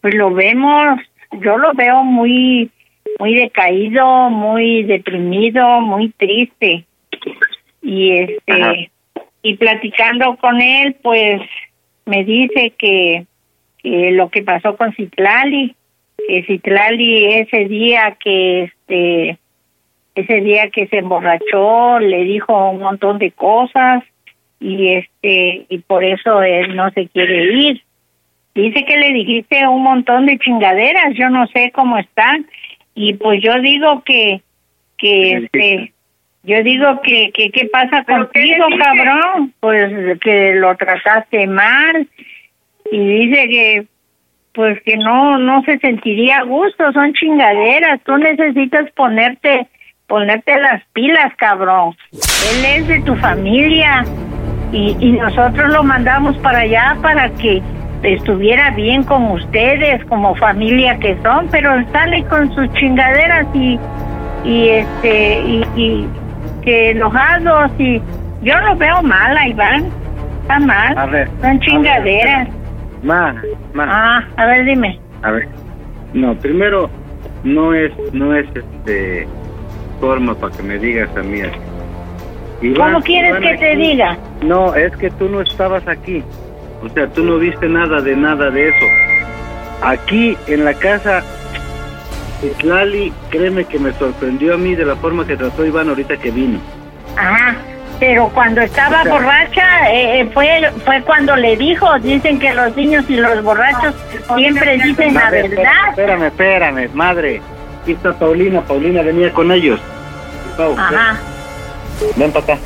pues lo vemos, yo lo veo muy, muy decaído, muy deprimido, muy triste. Y este, y platicando con él, pues me dice que, que lo que pasó con Citlali, que Citlali ese día que este ese día que se emborrachó le dijo un montón de cosas y este y por eso él no se quiere ir. Dice que le dijiste un montón de chingaderas, yo no sé cómo están. Y pues yo digo que que este yo digo que que qué pasa contigo, cabrón, pues que lo trataste mal. Y dice que pues que no no se sentiría a gusto, son chingaderas, tú necesitas ponerte ponerte las pilas, cabrón. Él es de tu familia y, y nosotros lo mandamos para allá para que estuviera bien con ustedes como familia que son, pero sale con sus chingaderas y y este y, y que enojados y yo lo veo mal, Iván, está mal, A ver, son chingaderas. Ma, ma. Ah, a ver, dime. A ver. No, primero, no es, no es este forma para que me digas a mí así. Iván- ¿Cómo quieres Iván que te diga? No, es que tú no estabas aquí. O sea, tú no viste nada de nada de eso. Aquí en la casa, Lali, créeme que me sorprendió a mí de la forma que trató Iván ahorita que vino. Ajá, pero cuando estaba O sea- borracha, eh, eh, fue fue cuando le dijo, dicen que los niños y los borrachos siempre dicen la verdad. Espérame, espérame, madre. Aquí está Paulina, Paulina venía con ellos. Pau, ven. Ajá. Ven para acá.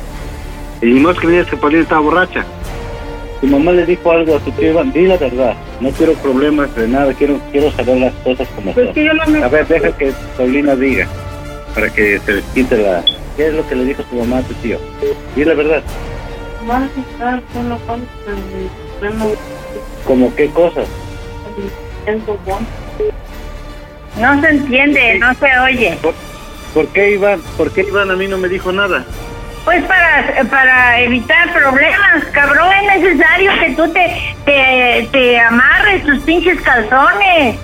Y es que digas que Paulina estaba borracha. Tu mamá le dijo algo a tu tío Iván, di la verdad. No quiero problemas de nada, quiero quiero saber las cosas como Pues son. que yo no- A ver, deja que Paulina diga, para que se les quite la... ¿Qué es lo que le dijo tu mamá a tu tío? Di la verdad. Vas a estar solo con el ¿Como qué cosas? No se entiende, no se oye. ¿Por qué Iván? ¿Por qué Iván a mí no me dijo nada? Pues para, para evitar problemas, cabrón, es necesario que tú te, te, te amarres tus pinches calzones.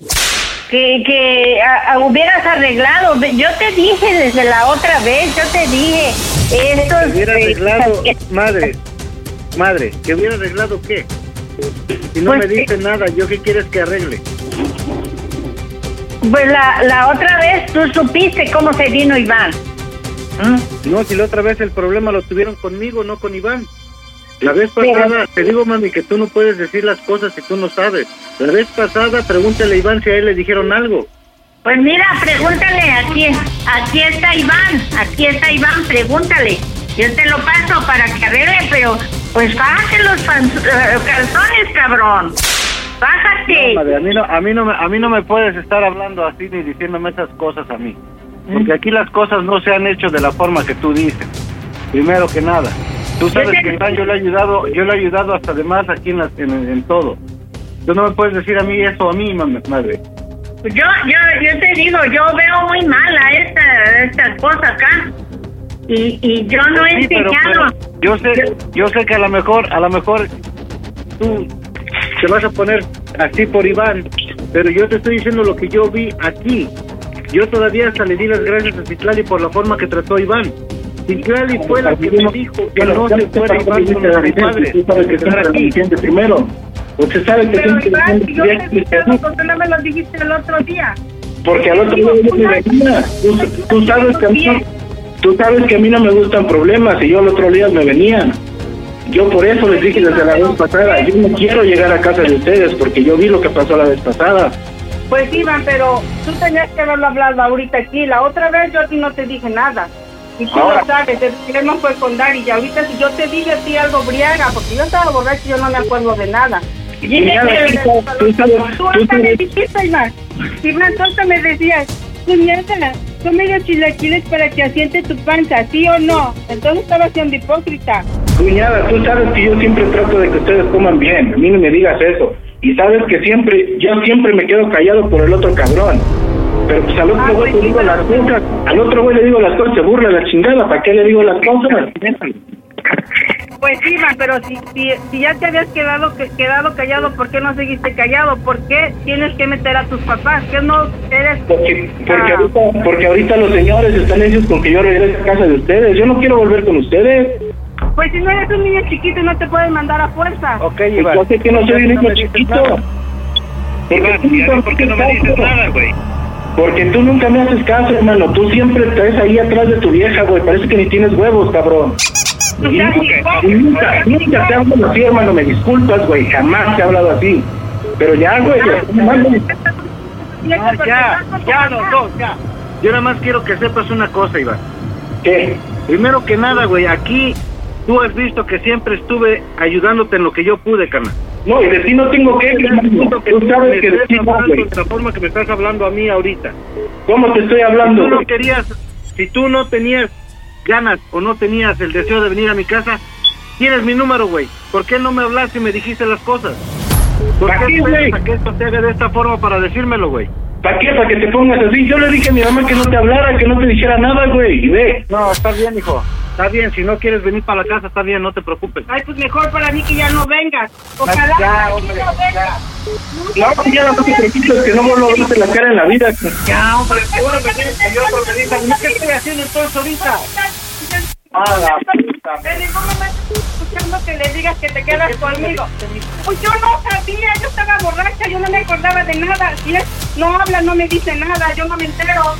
Que, que a- a- hubieras arreglado. Yo te dije desde la otra vez, yo te dije, esto ¿Que hubiera arreglado, madre? Madre, ¿que hubiera arreglado qué? Si no Pues me que- dice nada, ¿yo qué quieres que arregle? Pues la, la otra vez tú supiste cómo se vino Iván. No, si la otra vez el problema lo tuvieron conmigo, no con Iván. La vez pasada, te digo, mami, que tú no puedes decir las cosas si tú no sabes. La vez pasada, pregúntale a Iván si a él le dijeron algo. Pues mira, pregúntale, aquí, aquí está Iván, aquí está Iván, pregúntale. Yo te lo paso para que arregle, pero pues bájate los eh, calzones, cabrón. Bájate. No, madre, a mí no, a mí no, me, a mí no me puedes estar hablando así ni diciéndome esas cosas a mí. Porque aquí las cosas no se han hecho de la forma que tú dices. Primero que nada. Tú sabes que yo le he ayudado, yo le he ayudado hasta de más aquí en, las- en, en todo. Tú no me puedes decir a mí eso a mí, madre. Yo, yo, yo te digo, yo veo muy mala esta, esta cosa acá. Y, y yo no he Sí, pero- enseñado. pero yo sé, yo sé que a lo mejor, a lo mejor tú te vas a poner así por Iván, pero yo te estoy diciendo lo que yo vi aquí. Yo todavía hasta le di las gracias a Citlali por la forma que trató a Iván. Citlali fue la que me dijo que no se fuera Iván con los padres. Tú sabes que estar aquí. primero. Usted sabe que Pero Iván, si yo te entiende dije algo, ¿por qué no me lo dijiste el otro día? Porque al otro día yo me venía. Tú, tú sabes que a mí no- tú sabes que a mí no me gustan problemas y yo el otro día me venía. Yo por eso les dije desde la vez pasada, yo no quiero llegar a casa de ustedes porque yo vi lo que pasó la vez pasada. Pues Iván, pero tú tenías que haberlo hablado ahorita aquí. La otra vez yo a ti no te dije nada. Y tú Ahora- lo sabes, el problema fue con Dari. Y ahorita si yo te dije a ti algo briaga, porque yo estaba borracho y yo no me acuerdo de nada. Y dije Mira, que- tú sabes- tú sabes- tú tú hasta me dijiste, Iván. Iván, tú hasta me decías, cuñada, come los chilaquiles para que asiente tu panza, ¿sí o no? Entonces estaba siendo hipócrita. Cuñada, tú sabes que yo siempre trato de que ustedes coman bien, a mí no me digas eso. Y sabes que siempre, yo siempre me quedo callado por el otro cabrón. Pero pues al otro güey le digo las cosas, al otro güey le digo las cosas, se burla la chingada, ¿para qué le digo las cosas? Pues Iván, pero si, si, si ya te habías quedado que- quedado callado, ¿por qué no seguiste callado? ¿Por qué tienes que meter a tus papás? ¿Qué no eres? Porque, porque, Ah. ahorita, porque ahorita los señores están hechos con que yo regrese a casa de ustedes. Yo no quiero volver con ustedes. Pues si no eres un niño chiquito no te pueden mandar a fuerza. Ok, Pues Iván. yo sé que no soy un niño chiquito. Iván, ¿y a mí por qué no me dices nada, güey? Porque tú nunca me haces caso, hermano. Tú siempre estás ahí atrás de tu vieja, güey. Parece que ni tienes huevos, cabrón. Y nunca, nunca, nunca te hablado así, hermano. Me disculpas, güey. Jamás te he hablado así. Pero ya, güey. hermano. Ah, ya, ya, los dos, ya. Yo nada más quiero que sepas una cosa, Iván. ¿Qué? Primero que nada, güey, aquí tú has visto que siempre estuve ayudándote en lo que yo pude, carnal. No, y de ti no tengo que, hermano. Tú sabes que de ti no, güey. de la forma que me estás hablando a mí ahorita. ¿Cómo te estoy Si hablando, tú no querías, si tú no tenías ganas o no tenías el deseo de venir a mi casa, tienes mi número, güey. ¿Por qué no me hablaste y me dijiste las cosas? ¿Por ¿Para qué esperas a que esto se haga de esta forma para decírmelo, güey? ¿Para qué? ¿Para que te pongas así? Yo le dije a mi mamá que no te hablara, que no te dijera nada, güey. Y ve. No, está bien, hijo. Está bien, si no quieres venir para la casa, está bien, no te preocupes. Ay, pues mejor para mí que ya no vengas. Ojalá Ya, que hombre, no vengas. No, ya no te preocupes, que no vuelvo a verte la cara en la vida. Ya, hombre, seguro que tienes que yo diga, ¿qué estoy haciendo entonces ahorita? Ah, la puta. En ningún momento estoy escuchando que le digas que te quedas conmigo. Pues yo no sabía, yo estaba borracha, yo no me acordaba de nada. Si él no habla, no me dice nada, yo no me entero.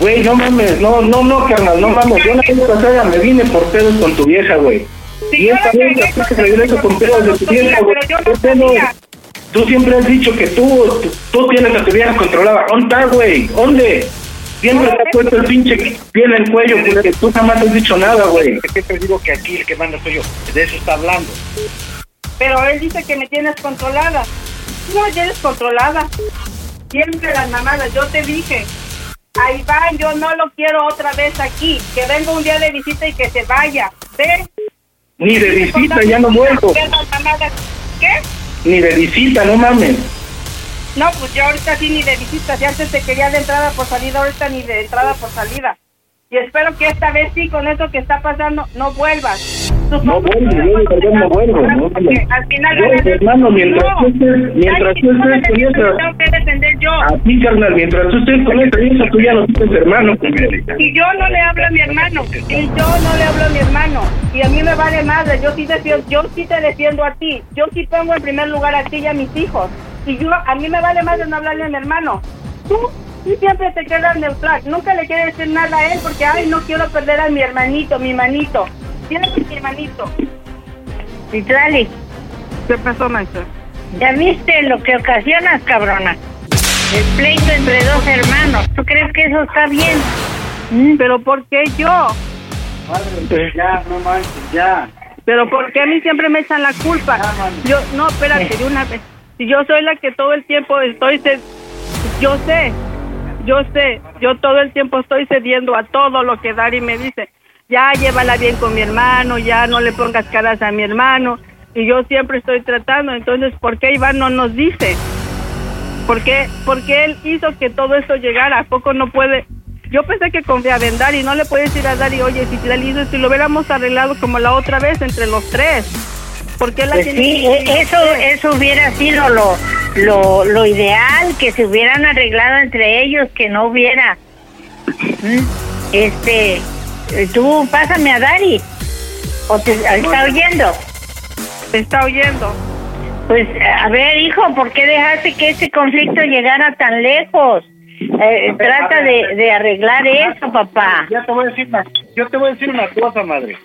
Güey, no mames, no, no, no, carnal, no mames. Yo la vez pasada me vine por pedos con tu vieja, güey. Sí, Y esta la vez después que regreso con pedos de tu vieja, güey. pero yo ¿Qué no. Tú siempre has dicho que tú, tú, tú tienes a tu vieja controlada. ¿Dónde está, güey? ¿Dónde? Siempre te has puesto el pinche piel en el cuello, porque tú jamás has dicho nada, güey. Siempre digo que aquí el que manda soy yo. De eso está hablando. Pero él dice que me tienes controlada. No me tienes controlada. Siempre las mamadas, yo te dije. A Iván, yo no lo quiero otra vez aquí. Que venga un día de visita y que se vaya. ¿Ves? Ni de visita, ya no vuelvo. ¿Qué? Ni de visita, no mames. No, pues yo ahorita sí ni de visita. Si antes te quería de entrada por salida, ahorita ni de entrada por salida. Y espero que esta vez sí, con eso que está pasando, no vuelvas. No vuelvo, yo de verdad no vuelvo. No, al final Yo, a- hermano, mientras tú estés, mientras tú estés con esa, tengo que defender yo. a ti, carnal, mientras tú estés con esa vieja, tú ya no tienes hermano. Y yo no le hablo a mi hermano, y yo no le hablo a mi hermano, y a mí me vale madre, yo sí defiendo, yo sí te defiendo a ti, yo sí pongo en primer lugar a ti y a mis hijos, y yo, a mí me vale madre no hablarle a mi hermano. Tú, siempre te quedas neutral, nunca le quieres decir nada a él porque, ay, no quiero perder a mi hermanito, mi manito. Tienes mi hermanito. Citlali, ¿Qué pasó, maestro? ¿ya viste lo que ocasionas, cabrona? El pleito entre dos hermanos. ¿Tú crees que eso está bien? Pero ¿por qué yo? Ya, no manches, ya. Pero ¿por qué a mí siempre me echan la culpa? Yo, no, espérate, de una vez. Si yo soy la que todo el tiempo estoy, yo sé, yo sé, yo todo el tiempo estoy cediendo a todo lo que Dari me dice. Ya llévala bien con mi hermano, ya no le pongas caras a mi hermano. Y yo siempre estoy tratando. Entonces, ¿por qué Iván no nos dice? ¿Por qué, por qué él hizo que todo esto llegara? ¿A poco no puede? Yo pensé que confiaba en Dari, no le puede decir a Dari, oye, si la hizo, si lo hubiéramos arreglado como la otra vez entre los tres. ¿Por qué la Pues tiene sí, que e- eso, eso hubiera sido lo, lo, lo ideal, que se hubieran arreglado entre ellos, que no hubiera. ¿Mm? Este, eh, tú pásame a Dari. ¿O te está oyendo? Te está oyendo. Pues, a ver, hijo, ¿por qué dejaste que este conflicto llegara tan lejos? Eh, trata de, de arreglar eso, papá. Ya te voy a decir una, yo te voy a decir una cosa, madre.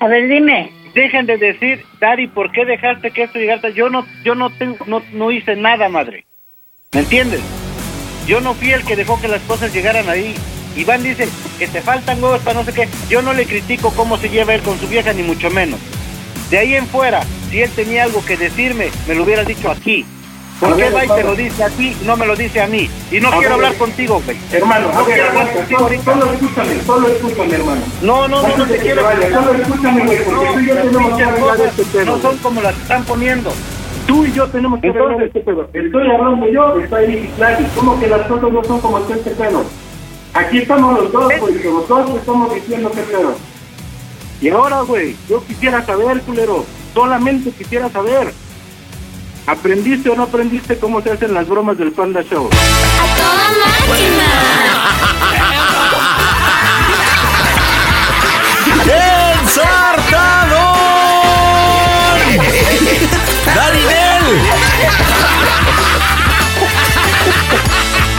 A ver, dime. Dejen de decir, Dari, ¿por qué dejaste que esto llegara? Yo no, yo no tengo, no, no hice nada, madre. ¿Me entiendes? Yo no fui el que dejó que las cosas llegaran ahí. Iván dice que te faltan huevos para no sé qué. Yo no le critico cómo se lleva él con su vieja, ni mucho menos. De ahí en fuera, si él tenía algo que decirme, me lo hubiera dicho aquí. ¿Por qué va y te lo dice a ti y no me lo dice a mí? Y no A quiero ver, hablar contigo, güey. Hermano, no quiero hablar contigo solo, solo escúchame, solo escúchame, hermano. No, no, no, te quiero. vaya, Solo escúchame, güey, porque No, tú y yo las tenemos que arreglar este pedo. no son como las están poniendo. Tú y yo tenemos que arreglar este pedo. Estoy hablando yo, está ahí Islali. ¿Cómo que las cosas no son como está este pedo? Aquí estamos los dos, güey, que los dos estamos diciendo qué pedo. Y ahora, güey, yo quisiera saber, culero, solamente quisiera saber. ¿Aprendiste o no aprendiste cómo se hacen las bromas del Panda Show? ¡El Sartador!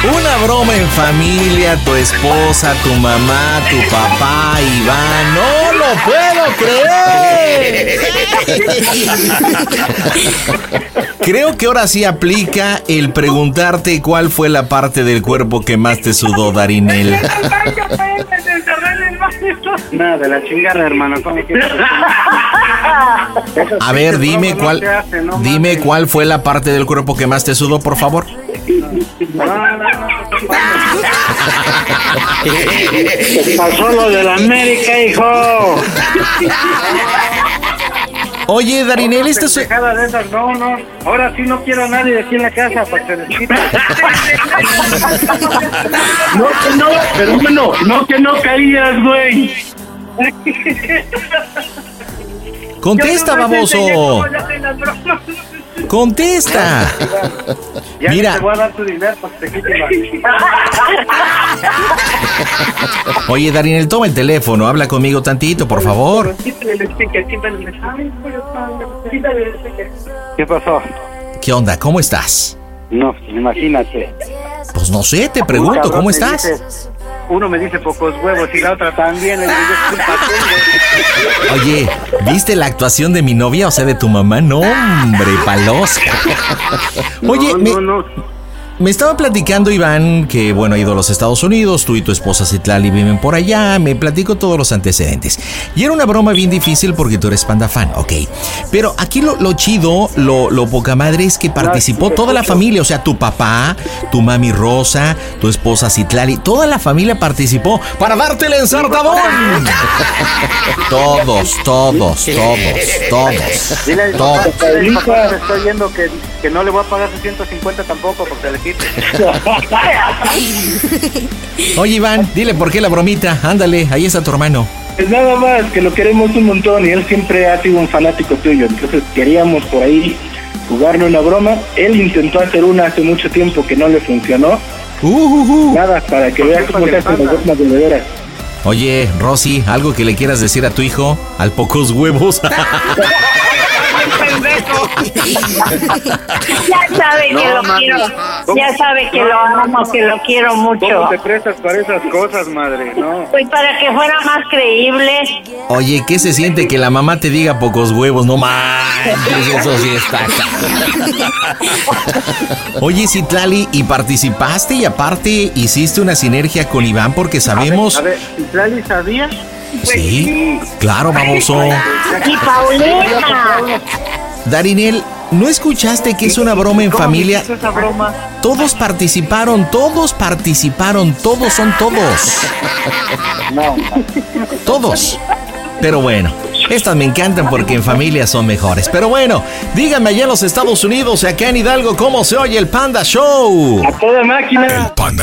Una broma en familia, tu esposa, tu mamá, tu papá, Iván. ¡No lo puedo creer! Creo que ahora sí aplica el preguntarte cuál fue la parte del cuerpo que más te sudó, Darinel. Nada, de la chingada, hermano. A ver, dime cuál, dime cuál fue la parte del cuerpo que más te sudó, por favor. No, no, no, Pasó lo de la América, hijo. Oye, Darinel, este es... De esas, no, no. Ahora sí no quiero a nadie de aquí en la casa para que. No, que no, pero bueno, no que no caías, güey. Contesta, baboso. Contesta. Ya Mira. te voy a dar tu dinero para que te quite la- Oye, Darinel, toma el teléfono, habla conmigo tantito, por favor. ¿Qué pasó? ¿Qué onda? ¿Cómo estás? No, imagínate. Pues no sé, te Un pregunto, ¿cómo estás? Uno me dice pocos huevos y la otra también. Le. Oye, ¿viste la actuación de mi novia, o sea, de tu mamá? No, hombre, palos. Oye, no, me, no. Me estaba platicando Iván que, bueno, ha ido a los Estados Unidos, tú y tu esposa Citlali viven por allá, me platico todos los antecedentes. Y era una broma bien difícil porque tú eres panda fan, ok. Pero aquí lo, lo chido, lo, lo poca madre es que participó toda la familia, o sea, tu papá, tu mami Rosa, tu esposa Citlali, toda la familia participó para darte el ensartadón. todos, todos, todos, todos. Dile todos. papá, estoy yendo que, que no le voy a pagar sus 150 tampoco porque le Oye Iván, dile por qué la bromita, ándale, ahí está tu hermano. Pues nada más, que lo queremos un montón y él siempre ha sido un fanático tuyo. Entonces queríamos por ahí jugarle una broma. Él intentó hacer una hace mucho tiempo que no le funcionó. Nada, para que veas cómo te hacen las bromas de veras. Oye, Rosy, ¿algo que le quieras decir a tu hijo? Al pocos huevos. Ya sabe que No, lo mami. quiero. Ya sabe que lo amo, que lo quiero mucho. ¿Cómo te prestas para esas cosas, madre? No. Pues para que fuera más creíble. Oye, ¿qué se siente que la mamá te diga pocos huevos? No manches, eso sí está acá. Oye, Citlali, ¿y participaste y aparte hiciste una sinergia con Iván porque sabemos... A ver, ¿Citlali sabía? Sí, claro, baboso. Y Paulina. Darinel, ¿no escuchaste que es una broma en familia? hiciste esa broma? Todos participaron, todos participaron, todos son todos. No. Todos. Pero bueno, estas me encantan porque en familia son mejores. Pero bueno, díganme allá en los Estados Unidos y acá en Hidalgo cómo se oye el Panda Show. A toda máquina.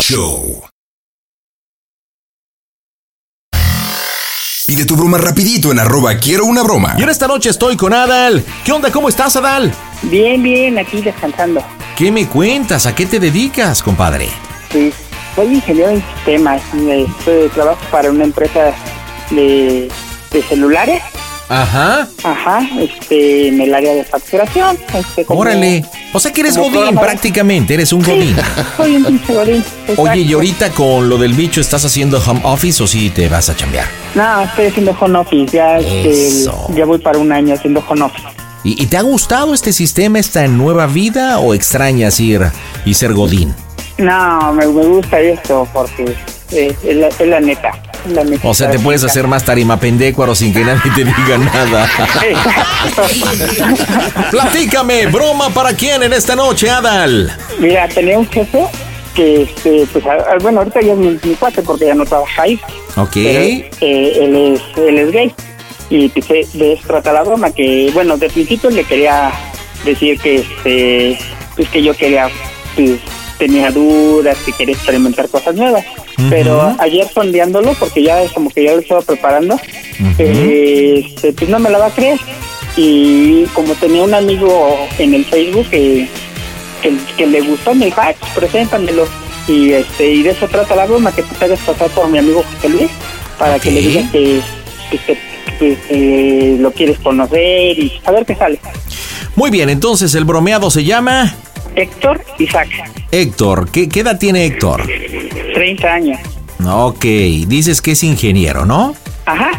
Show. Pide tu broma rapidito en arroba quiero una broma. Y en esta noche estoy con Adal. ¿Qué onda? ¿Cómo estás, Adal? Bien, bien, aquí descansando. ¿Qué me cuentas? ¿A qué te dedicas, compadre? Pues soy ingeniero en sistemas. eh, estoy- trabajo para una empresa de, de celulares. Ajá. Ajá, este, en el área de facturación. Este, como- Órale. O sea que eres godín prácticamente, eres un Sí, godín. Soy un pinche godín. Oye, ¿y exacto. ahorita con lo del bicho estás haciendo home office o sí te vas a chambear? No, estoy haciendo home office. Ya, este, ya voy para un año haciendo home office. ¿Y, y te ha gustado este sistema, esta nueva vida o extrañas ir y ser godín? No, me, me gusta esto porque eh, es, la, es la neta. O sea, te puedes hacer más tarima pendécuaro sin que nadie te diga nada. Platícame, broma para quién en esta noche, Adal. Mira, tenía un jefe que, este, pues, a- bueno, ahorita ya es mi, mi cuate porque ya no trabaja ahí. Ok. Pero, eh, él, es, él es gay. Y pues, eh, de eso trata la broma, que, bueno, de principio le quería decir que, este, pues, que yo quería, pues, tenía dudas, que quería experimentar cosas nuevas. Pero ayer sondeándolo, porque ya es como que ya lo estaba preparando, eh, este, pues no me la va a creer. Y como tenía un amigo en el Facebook que, que, que le gustó, me dijo, ah, pues preséntamelo. Y, este, y de eso trata la broma, que te hagas pasar por mi amigo José Luis, para que le digas que, que, que- que, eh, lo quieres conocer y a ver qué sale. Muy bien, entonces el bromeado se llama Héctor Isaac, Héctor. ¿Qué, qué edad tiene Héctor? 30 años. Ok, dices que es ingeniero, ¿no? Ajá.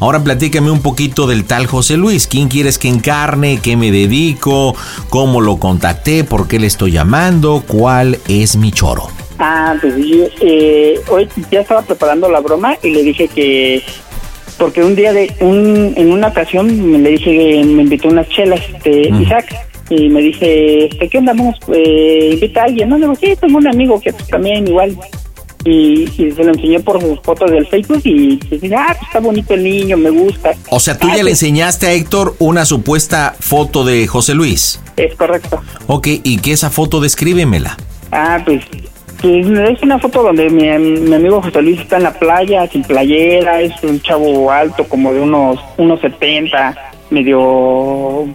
Ahora platícame un poquito del tal José Luis. ¿Quién quieres que encarne? ¿Qué me dedico? ¿Cómo lo contacté? ¿Por qué le estoy llamando? ¿Cuál es mi choro? Ah, pues yo eh, hoy ya estaba preparando la broma y le dije que porque un día de un en una ocasión me le dije que me invitó unas chelas este Isaac y me dice este, qué onda vamos eh, invita a alguien no le digo sí tengo un amigo que pues, también igual y, y se lo enseñé por sus fotos del Facebook y dice ah pues está bonito el niño me gusta O sea, tú Ah, ya le pues, enseñaste a Héctor una supuesta foto de José Luis. es correcto. Ok, ¿y qué esa foto descríbemela? Ah, pues, pues, es una foto donde mi, mi amigo José Luis está en la playa, sin playera, es un chavo alto, como de unos, unos 70, medio,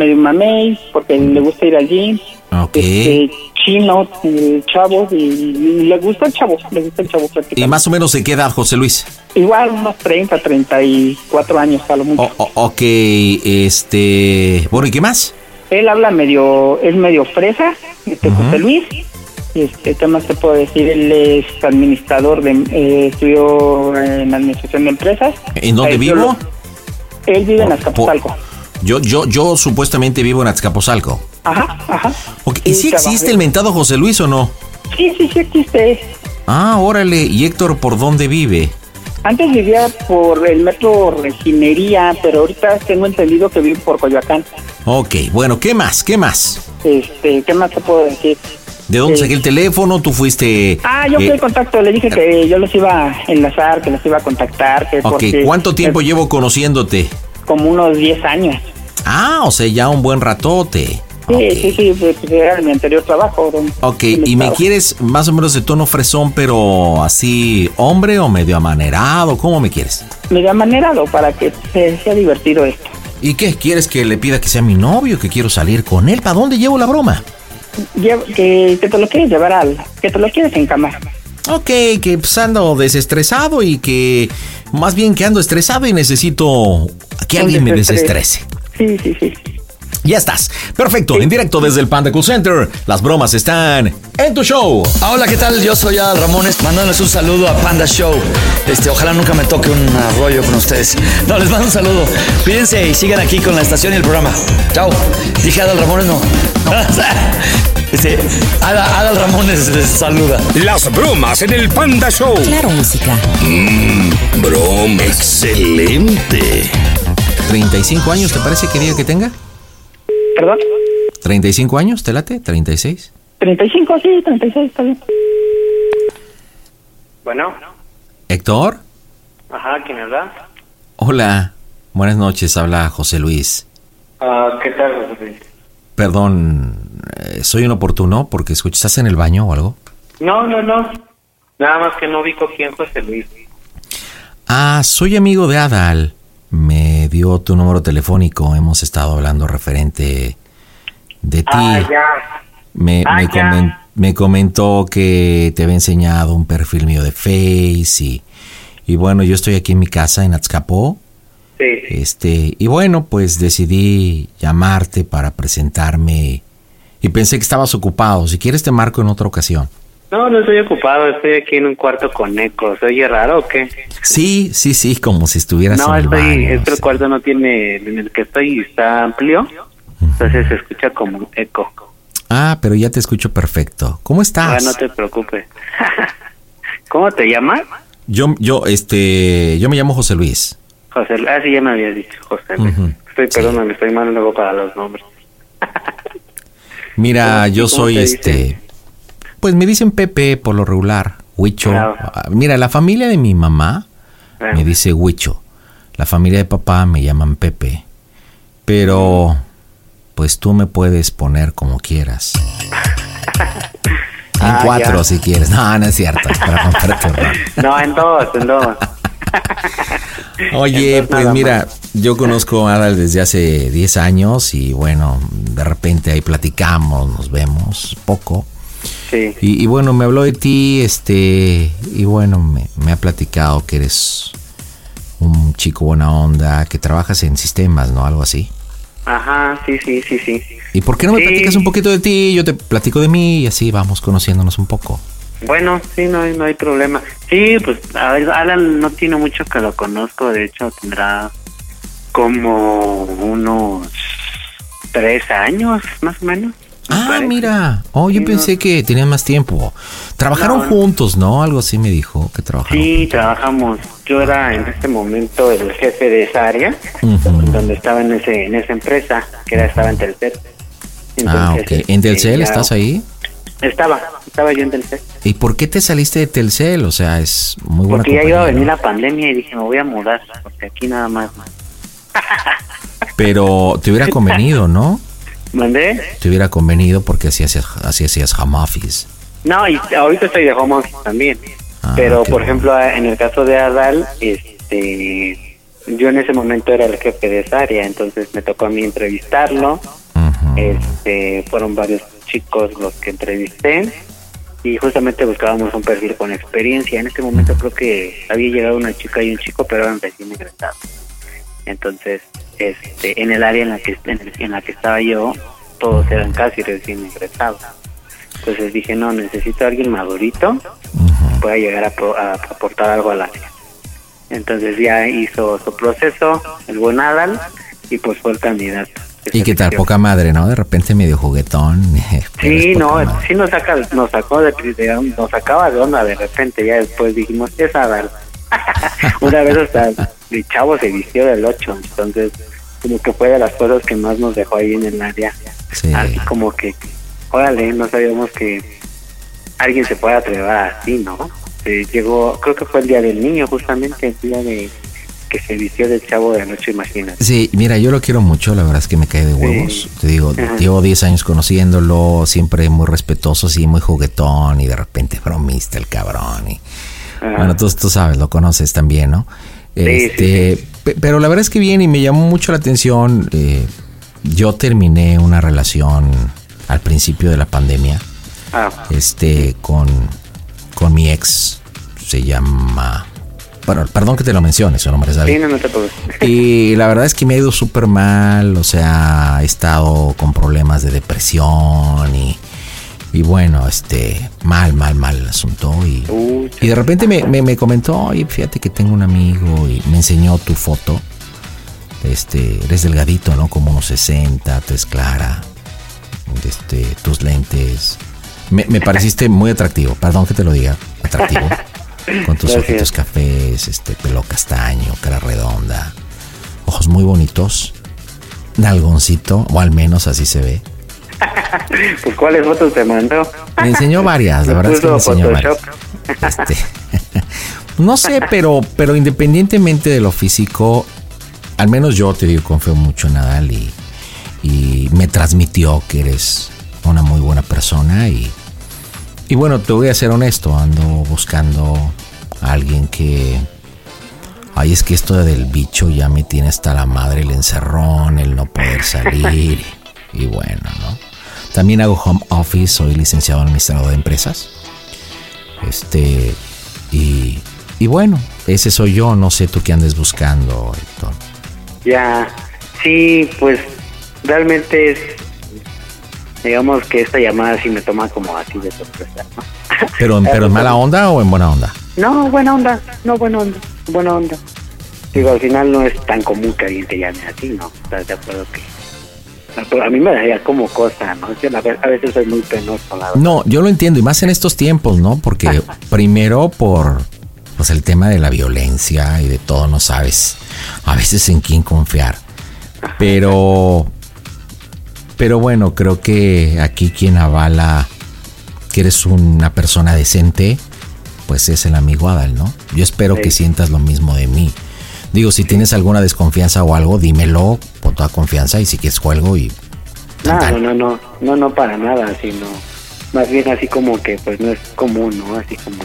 medio mamey, porque le gusta ir al gym, Ok. este, chino, el chavo, y, y le gusta el chavo, le gusta el chavo ¿Y más o menos de qué edad, José Luis? Igual unos 30, 34 años a lo mucho. O- o- ok, este... Bueno, ¿y qué más? Él habla medio, es medio fresa, este José Luis. Este, ¿qué más te puedo decir? Él es administrador de, eh, estudió en administración de empresas. ¿En dónde vivo? Él vive en Por- Azcapotzalco. Yo, yo, yo supuestamente vivo en Azcapotzalco. Ajá, ajá. Ok, ¿Y si trabajé. existe el mentado José Luis o no? Sí, sí, sí existe. Ah, órale. ¿Y Héctor por dónde vive? Antes vivía por el metro Reginería, pero ahorita tengo entendido que vive por Coyoacán. Ok, bueno, ¿qué más? ¿Qué más? Este, ¿qué más te puedo decir? ¿De dónde Eh, saqué el teléfono? ¿Tú fuiste...? Ah, yo fui eh, el contacto, le dije que yo los iba a enlazar, que los iba a contactar, que Ok, ¿cuánto tiempo eh, llevo conociéndote? Como unos 10 años. Ah, o sea, ya un buen ratote. Sí, sí, sí, pues, era mi anterior trabajo. Ok, ¿y me quieres más o menos de tono fresón, pero así hombre o medio amanerado? ¿Cómo me quieres? Medio amanerado para que se- sea divertido esto. ¿Y qué? ¿Quieres que le pida que sea mi novio, que quiero salir con él? ¿Para dónde llevo la broma? Lle- que, que te lo quieres llevar al... que te lo quieres encamar. Ok, que pues ando desestresado y que más bien que ando estresado y necesito que alguien me desestrese. Sí, sí, sí. Ya estás. Perfecto, en directo desde el Panda Cool Center. Las bromas están en tu show. Hola, ¿qué tal? Yo soy Adal Ramones, mandándoles un saludo a Panda Show. Este, ojalá nunca me toque un arroyo con ustedes. No, les mando un saludo. Cuídense y sigan aquí con la estación y el programa. Chao. Dije Adal Ramones, no. Este, Adal, Adal Ramones les saluda. Las bromas en el Panda Show. Claro, música. Mmm, broma. Excelente. 35 años, ¿te parece que diga que tenga? ¿Perdón? 35 años, ¿te late? 36. 35, sí, 36, está bien. Bueno, Héctor, ajá, ¿quién habla? hola. Buenas noches, habla José Luis. Ah, ¿Qué tal, José Luis? Perdón, eh, soy inoportuno porque escuchas, ¿estás en el baño o algo? No, no, no. Nada más que no ubico quién José Luis. Ah, soy amigo de Adal. Me dio tu número telefónico. Hemos estado hablando referente de ti. Ah, ya. Me, Ah, me, ya. comen- me comentó que te había enseñado un perfil mío de Face y, y bueno, yo estoy aquí en mi casa en Azcapo. Sí. Este, y bueno, pues decidí llamarte para presentarme y pensé que estabas ocupado. Si quieres te marco en otra ocasión. No, no estoy ocupado, estoy aquí en un cuarto con eco. ¿Se oye raro o qué? Sí, sí, sí, como si estuvieras No, en el estoy, baño. este cuarto no tiene, en el que estoy está amplio, entonces se escucha como eco. Ah, pero ya te escucho perfecto. ¿Cómo Ah, estás? no te preocupes. ¿Cómo te llamas? Yo, yo, este, yo me llamo José Luis. José. Ah, sí, ya me habías dicho, José. Luis. Ujú. Estoy, perdóname, estoy mal luego para los nombres. Mira, yo soy te este, pues me dicen Pepe por lo regular, Huicho. Claro. Ah, Mira, la familia de mi mamá Ah. me dice Huicho. La familia de papá me llaman Pepe. Pero, pues tú me puedes poner como quieras. En Ah, cuatro ya. si quieres. No, no es cierto. para. No, en dos, en dos. Oye, Entonces, pues mira, yo conozco a Adal desde hace 10 años y bueno, de repente ahí platicamos, nos vemos poco. Sí. Y, y bueno, me habló de ti, este, y bueno, me, me ha platicado que eres un chico buena onda, que trabajas en sistemas, ¿no? Algo así. Ajá, sí, sí, sí, sí. ¿Y por qué no me Sí. platicas un poquito de ti? Yo te platico de mí y así vamos conociéndonos un poco. Bueno, sí, no, hay- no hay problema. Sí, pues, a ver, Alan no tiene mucho que lo conozco, de hecho tendrá como unos tres años, más o menos. Ah, parece. mira. Oh, yo Sí, pensé que tenían más tiempo. Trabajaron No, no. juntos, ¿no? Algo así me dijo que trabajaron. Sí, trabajamos. Yo era en este momento el jefe de esa área, Ujú. donde estaba en ese en esa empresa, que era estaba en Telcel. Ah, ok. Entonces, ¿En Telcel este, ya- estás ahí? Estaba, estaba yo en Telcel. ¿Y por qué te saliste de Telcel? O sea, es muy buena Porque ya iba a venir ¿no? la pandemia y dije, me voy a mudar, porque aquí nada más. Pero te hubiera convenido, ¿no? ¿Mandé? Te hubiera convenido porque así hacías, así hacías home office. No, y ahorita estoy de home office también. Ah, Pero, por ejemplo, en el caso de Adal, este, yo en ese momento era el jefe de esa área, entonces me tocó a mí entrevistarlo. Este, fueron varios chicos los que entrevisté y justamente buscábamos un perfil con experiencia. En este momento creo que había llegado una chica y un chico, pero eran recién egresados. Entonces, este, en el área en la que en, en la que estaba yo, todos eran casi recién egresados. Entonces dije, no, necesito a alguien madurito que pueda llegar a, pro- a aportar algo al área. Entonces ya hizo su proceso, el buen Adal, y pues fue el candidato. Y qué tal, poca madre, ¿no? De repente medio juguetón. Sí, no, sí nos saca, nos sacó de, de- nos sacaba de onda de repente, ya después dijimos, es Adal. Una vez hasta el chavo se vistió del 8, entonces como que fue de las cosas que más nos dejó ahí en el área. Así como que, órale, no sabíamos que alguien se pueda atrever así, ¿no? Eh, llegó, creo que fue el día del niño, justamente el día de que se vistió del chavo del 8, imagínate. Sí, mira, yo lo quiero mucho, la verdad es que me cae de huevos. Te digo, Ajá. llevo 10 años conociéndolo, siempre muy respetuoso, sí, muy juguetón y de repente bromista el cabrón. Y, Ajá. bueno, tú, tú sabes, lo conoces también, ¿no? Sí, Este, pe- Pero la verdad es que bien y me llamó mucho la atención. eh, yo terminé una relación al principio de la pandemia Ah, este con, con mi ex se llama bueno perdón que te lo mencione su nombre es David sí, no, no te y la verdad es que me ha ido súper mal o sea he estado con problemas de depresión y y bueno este mal mal mal el asunto y, y de repente me, me, me comentó oye fíjate que tengo un amigo y me enseñó tu foto este eres delgadito no como unos 60 tez clara este tus lentes me, me pareciste muy atractivo, perdón que te lo diga, atractivo. Con tus Gracias. ojitos cafés, este pelo castaño, cara redonda, ojos muy bonitos, nalgoncito, o al menos así se ve. pues ¿cuáles fotos te mandó? Me enseñó varias, la verdad es que me enseñó Photoshop. varias. Este, no sé, pero, pero independientemente de lo físico, al menos yo te digo, confío mucho en Nadal y, y me transmitió que eres una muy buena persona y, y bueno, te voy a ser honesto, ando buscando a alguien que... Ay, es que esto del bicho ya me tiene hasta la madre el encerrón, el no poder salir y bueno, ¿no? También hago home office, soy licenciado administrador de empresas. Este, y, y bueno, ese soy yo, no sé tú qué andes buscando, Héctor. Ya, sí, pues realmente es, digamos que esta llamada sí me toma como así de sorpresa, ¿no? ¿Pero, pero en mala onda o en buena onda? No, buena onda, no, buena onda, buena onda. Digo, al final no es tan común que alguien te llame así, ¿no? ¿Estás de acuerdo que...? A mí me daría como cosa, ¿no? Yo a veces soy muy penoso, la verdad. No, yo lo entiendo, y más en estos tiempos, ¿no? Porque primero por pues el tema de la violencia y de todo, no sabes a veces en quién confiar. Pero, pero bueno, creo que aquí quien avala que eres una persona decente, pues es el amigo Adal, ¿no? Yo espero que sientas lo mismo de mí. Digo, si tienes alguna desconfianza o algo, dímelo con toda confianza y si quieres juego y No, no, no, no, no, no para nada, sino más bien así como que pues no es común, ¿no? Así como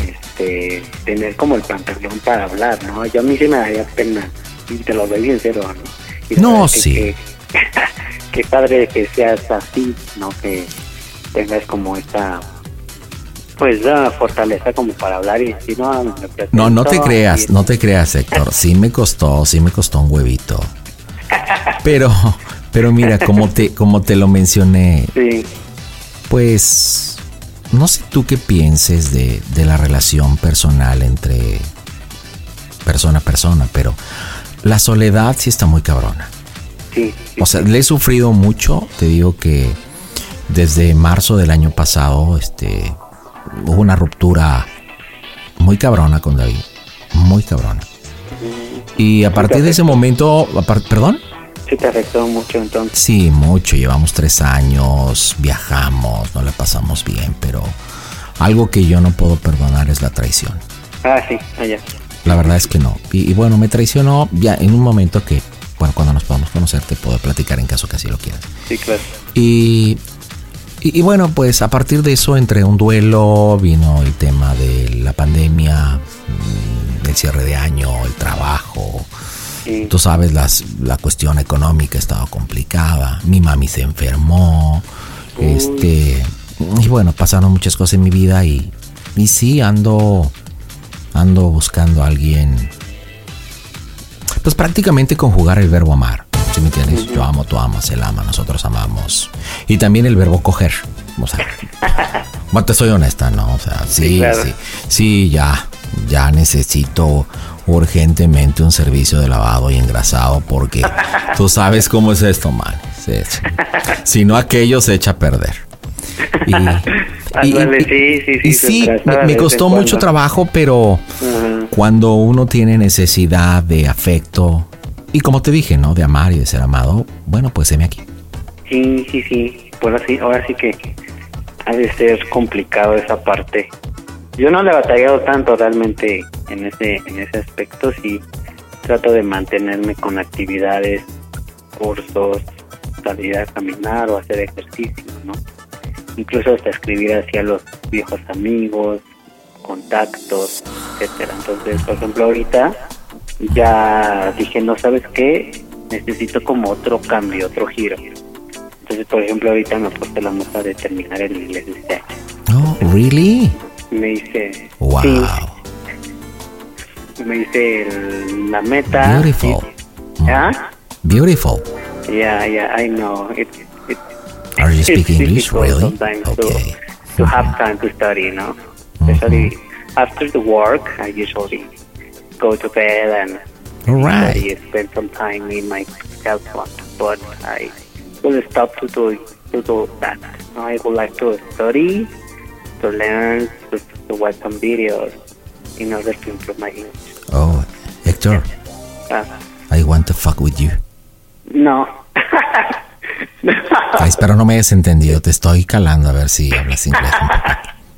este tener como el pantalón para hablar, ¿no? Yo a mí sí me daría pena y te lo doy bien cero, ¿no? Y No, que- sí. que- Qué padre que seas así, ¿no? Que tengas como esta pues la fortaleza como para hablar y decir, no, me No, no te creas, no te creas, Héctor. Sí me costó, sí me costó un huevito. Pero, pero mira, como te, como te lo mencioné, Sí. pues no sé tú qué pienses de, de la relación personal entre persona a persona, pero la soledad sí está muy cabrona. Sí, O sea, le he sufrido mucho, te digo que desde marzo del año pasado, este, hubo una ruptura muy cabrona con David, muy cabrona. Y a partir de ese momento, perdón, Sí te afectó mucho entonces. sí, mucho, llevamos tres años, viajamos, no la pasamos bien, pero algo que yo no puedo perdonar es la traición. Ah, sí, allá. La verdad es que no. Y, y bueno, me traicionó ya en un momento que, bueno, cuando nos podamos conocer te puedo platicar en caso que así lo quieras. Sí, claro. Y, y, y bueno, pues a partir de eso, entre un duelo, vino el tema de la pandemia, mm, el cierre de año, el trabajo. Tú sabes, las, la cuestión económica ha estado complicada. Mi mami se enfermó. Este, y bueno, pasaron muchas cosas en mi vida y, y sí, ando, ando buscando a alguien. Pues prácticamente conjugar el verbo amar. ¿Sí me entiendes? Yo amo, tú amas, él ama, nosotros amamos. Y también el verbo coger. O sea, bueno, te soy honesta, ¿no? O sea, sí, Sí, claro. sí, sí, ya, ya necesito urgentemente un servicio de lavado y engrasado porque tú sabes cómo es esto, man. Si no, aquello se echa a perder. Y, Ándale, sí, sí, sí. y sí, me, costó mucho trabajo, pero cuando uno tiene necesidad de afecto y como te dije, ¿no? De amar y de ser amado, bueno, pues heme aquí. Sí, sí, sí. Pues así, ahora sí que ha de ser complicado esa parte. Yo no le he batallado tanto realmente en ese, en ese aspecto. Sí, trato de mantenerme con actividades, cursos, salir a caminar o hacer ejercicio, ¿no? Incluso hasta escribir hacia los viejos amigos, contactos, etcétera. Entonces, por ejemplo, ahorita ya dije, no sabes qué, necesito como otro cambio, otro giro. Entonces, por ejemplo, ahorita me puse la meta de terminar el inglés este año. Oh, really? Me hice, Wow. sí, me hice el- la meta. Beautiful. ¿Ah? Beautiful. Yeah, yeah, I know. It, it, Are you speaking English, really? sometimes to, to have time to study, you know. Especially after the work, I usually go to bed and All right. study, spend some time in my cell phone. But I will stop to do to do that. I would like to study, to learn, to, to watch some videos in order to improve my English. Oh, Héctor, Uh, I want to fuck with you. no. Ay, espero no me hayas entendido. Te estoy calando a ver si hablas inglés.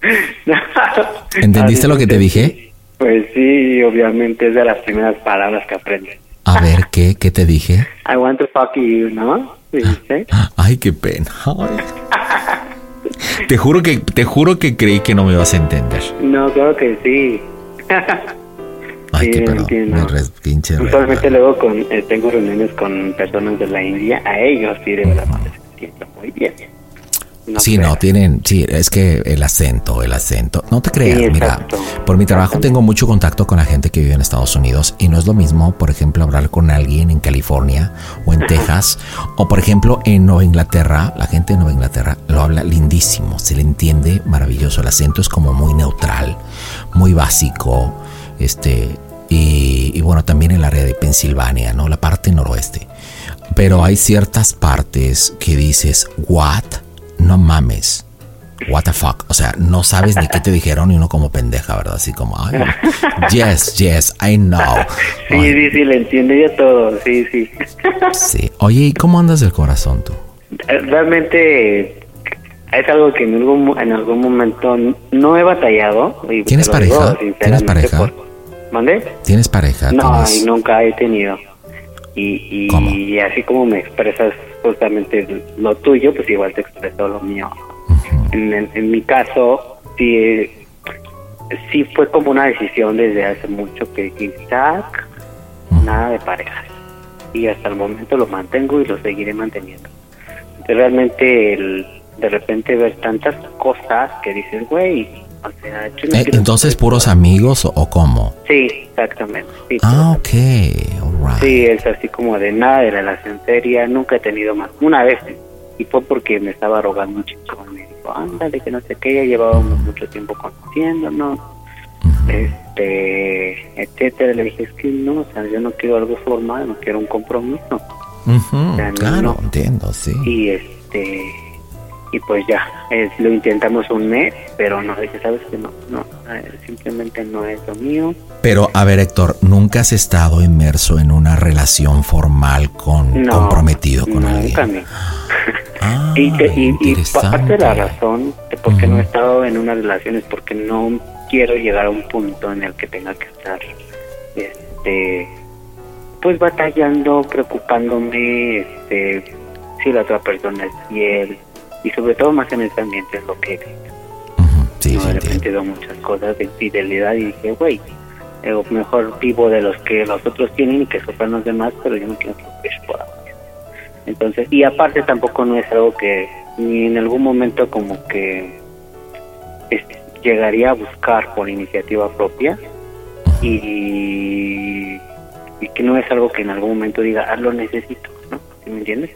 ¿Entendiste lo que te dije? Pues sí, obviamente es de las primeras palabras que aprendes. A ver, ¿qué? ¿Qué te dije? I want to fuck you, ¿no? ¿Dijiste? Ay, qué pena. Ay. Te juro que te juro que creí que no me ibas a entender. No, claro que sí. Ay, Sí, qué pena. Me res- pinche re- Usualmente luego con, eh, tengo reuniones con personas de la India, a ellos sí de verdad no les entiendo muy bien. No sí, no, tienen, sí, es que el acento, el acento. No te creas, Sí, mira, por mi trabajo tengo mucho contacto con la gente que vive en Estados Unidos y no es lo mismo, por ejemplo, hablar con alguien en California o en Texas o, por ejemplo, en Nueva Inglaterra. La gente de Nueva Inglaterra lo habla lindísimo, se le entiende maravilloso. El acento es como muy neutral, muy básico, este, y, y bueno, también el área de Pensilvania, ¿no? La parte noroeste. Pero hay ciertas partes que dices, ¿what? No mames. What the fuck. O sea, no sabes ni qué te dijeron y uno como pendeja, ¿verdad? Así como, ay, yes, yes, I know. Sí, sí, sí, le entiendo yo todo, sí, sí. Sí. Oye, ¿y cómo andas del corazón tú? Eh, Realmente es algo que en algún, en algún momento no he batallado. y ¿Tienes digo pareja? ¿Tienes pareja? por- ¿Mande? ¿Tienes pareja? No, ¿Tienes- y nunca he tenido. Y, y así como me expresas justamente lo tuyo, pues igual te expreso lo mío. en, en- en mi caso, sí, sí fue como una decisión desde hace mucho que quizás nada de parejas. Y hasta el momento lo mantengo y lo seguiré manteniendo. Realmente, el, de repente ver tantas cosas que dices, güey, o sea, yo no Eh, entonces, puros amigos o, o cómo? Sí, exactamente. Sí, Ah, ok. Right. Sí, es así como de nada de relación seria, nunca he tenido más. Una vez, y fue porque me estaba rogando un chico, me dijo, ándale, que no sé qué, ya llevábamos mucho tiempo conociéndonos, este, etcétera. Le dije, es que no, o sea, yo no quiero algo formal, no quiero un compromiso. Ujú, O sea, claro, no. entiendo, sí. Y este, y pues ya, es, lo intentamos un mes, pero no, dije, sabes que no, no, eh, simplemente no es lo mío. Pero, a ver, Héctor, ¿nunca has estado inmerso en una relación formal con No, comprometido con alguien? Nunca me. y, te- y, y pa- parte de la razón de por qué no he estado en una relación es porque no quiero llegar a un punto en el que tenga que estar este pues batallando preocupándome este si la otra persona es fiel y sobre todo más en este ambiente es lo que sí, no, de repente veo muchas cosas de infidelidad y dije güey eh, mejor vivo de los que los otros tienen y que sufran los demás pero yo no quiero sufrir por amor entonces, y aparte tampoco no es algo que y en algún momento como que este, llegaría a buscar por iniciativa propia y, y que no es algo que en algún momento diga, ah, lo necesito, ¿no? ¿Sí ¿Me entiendes?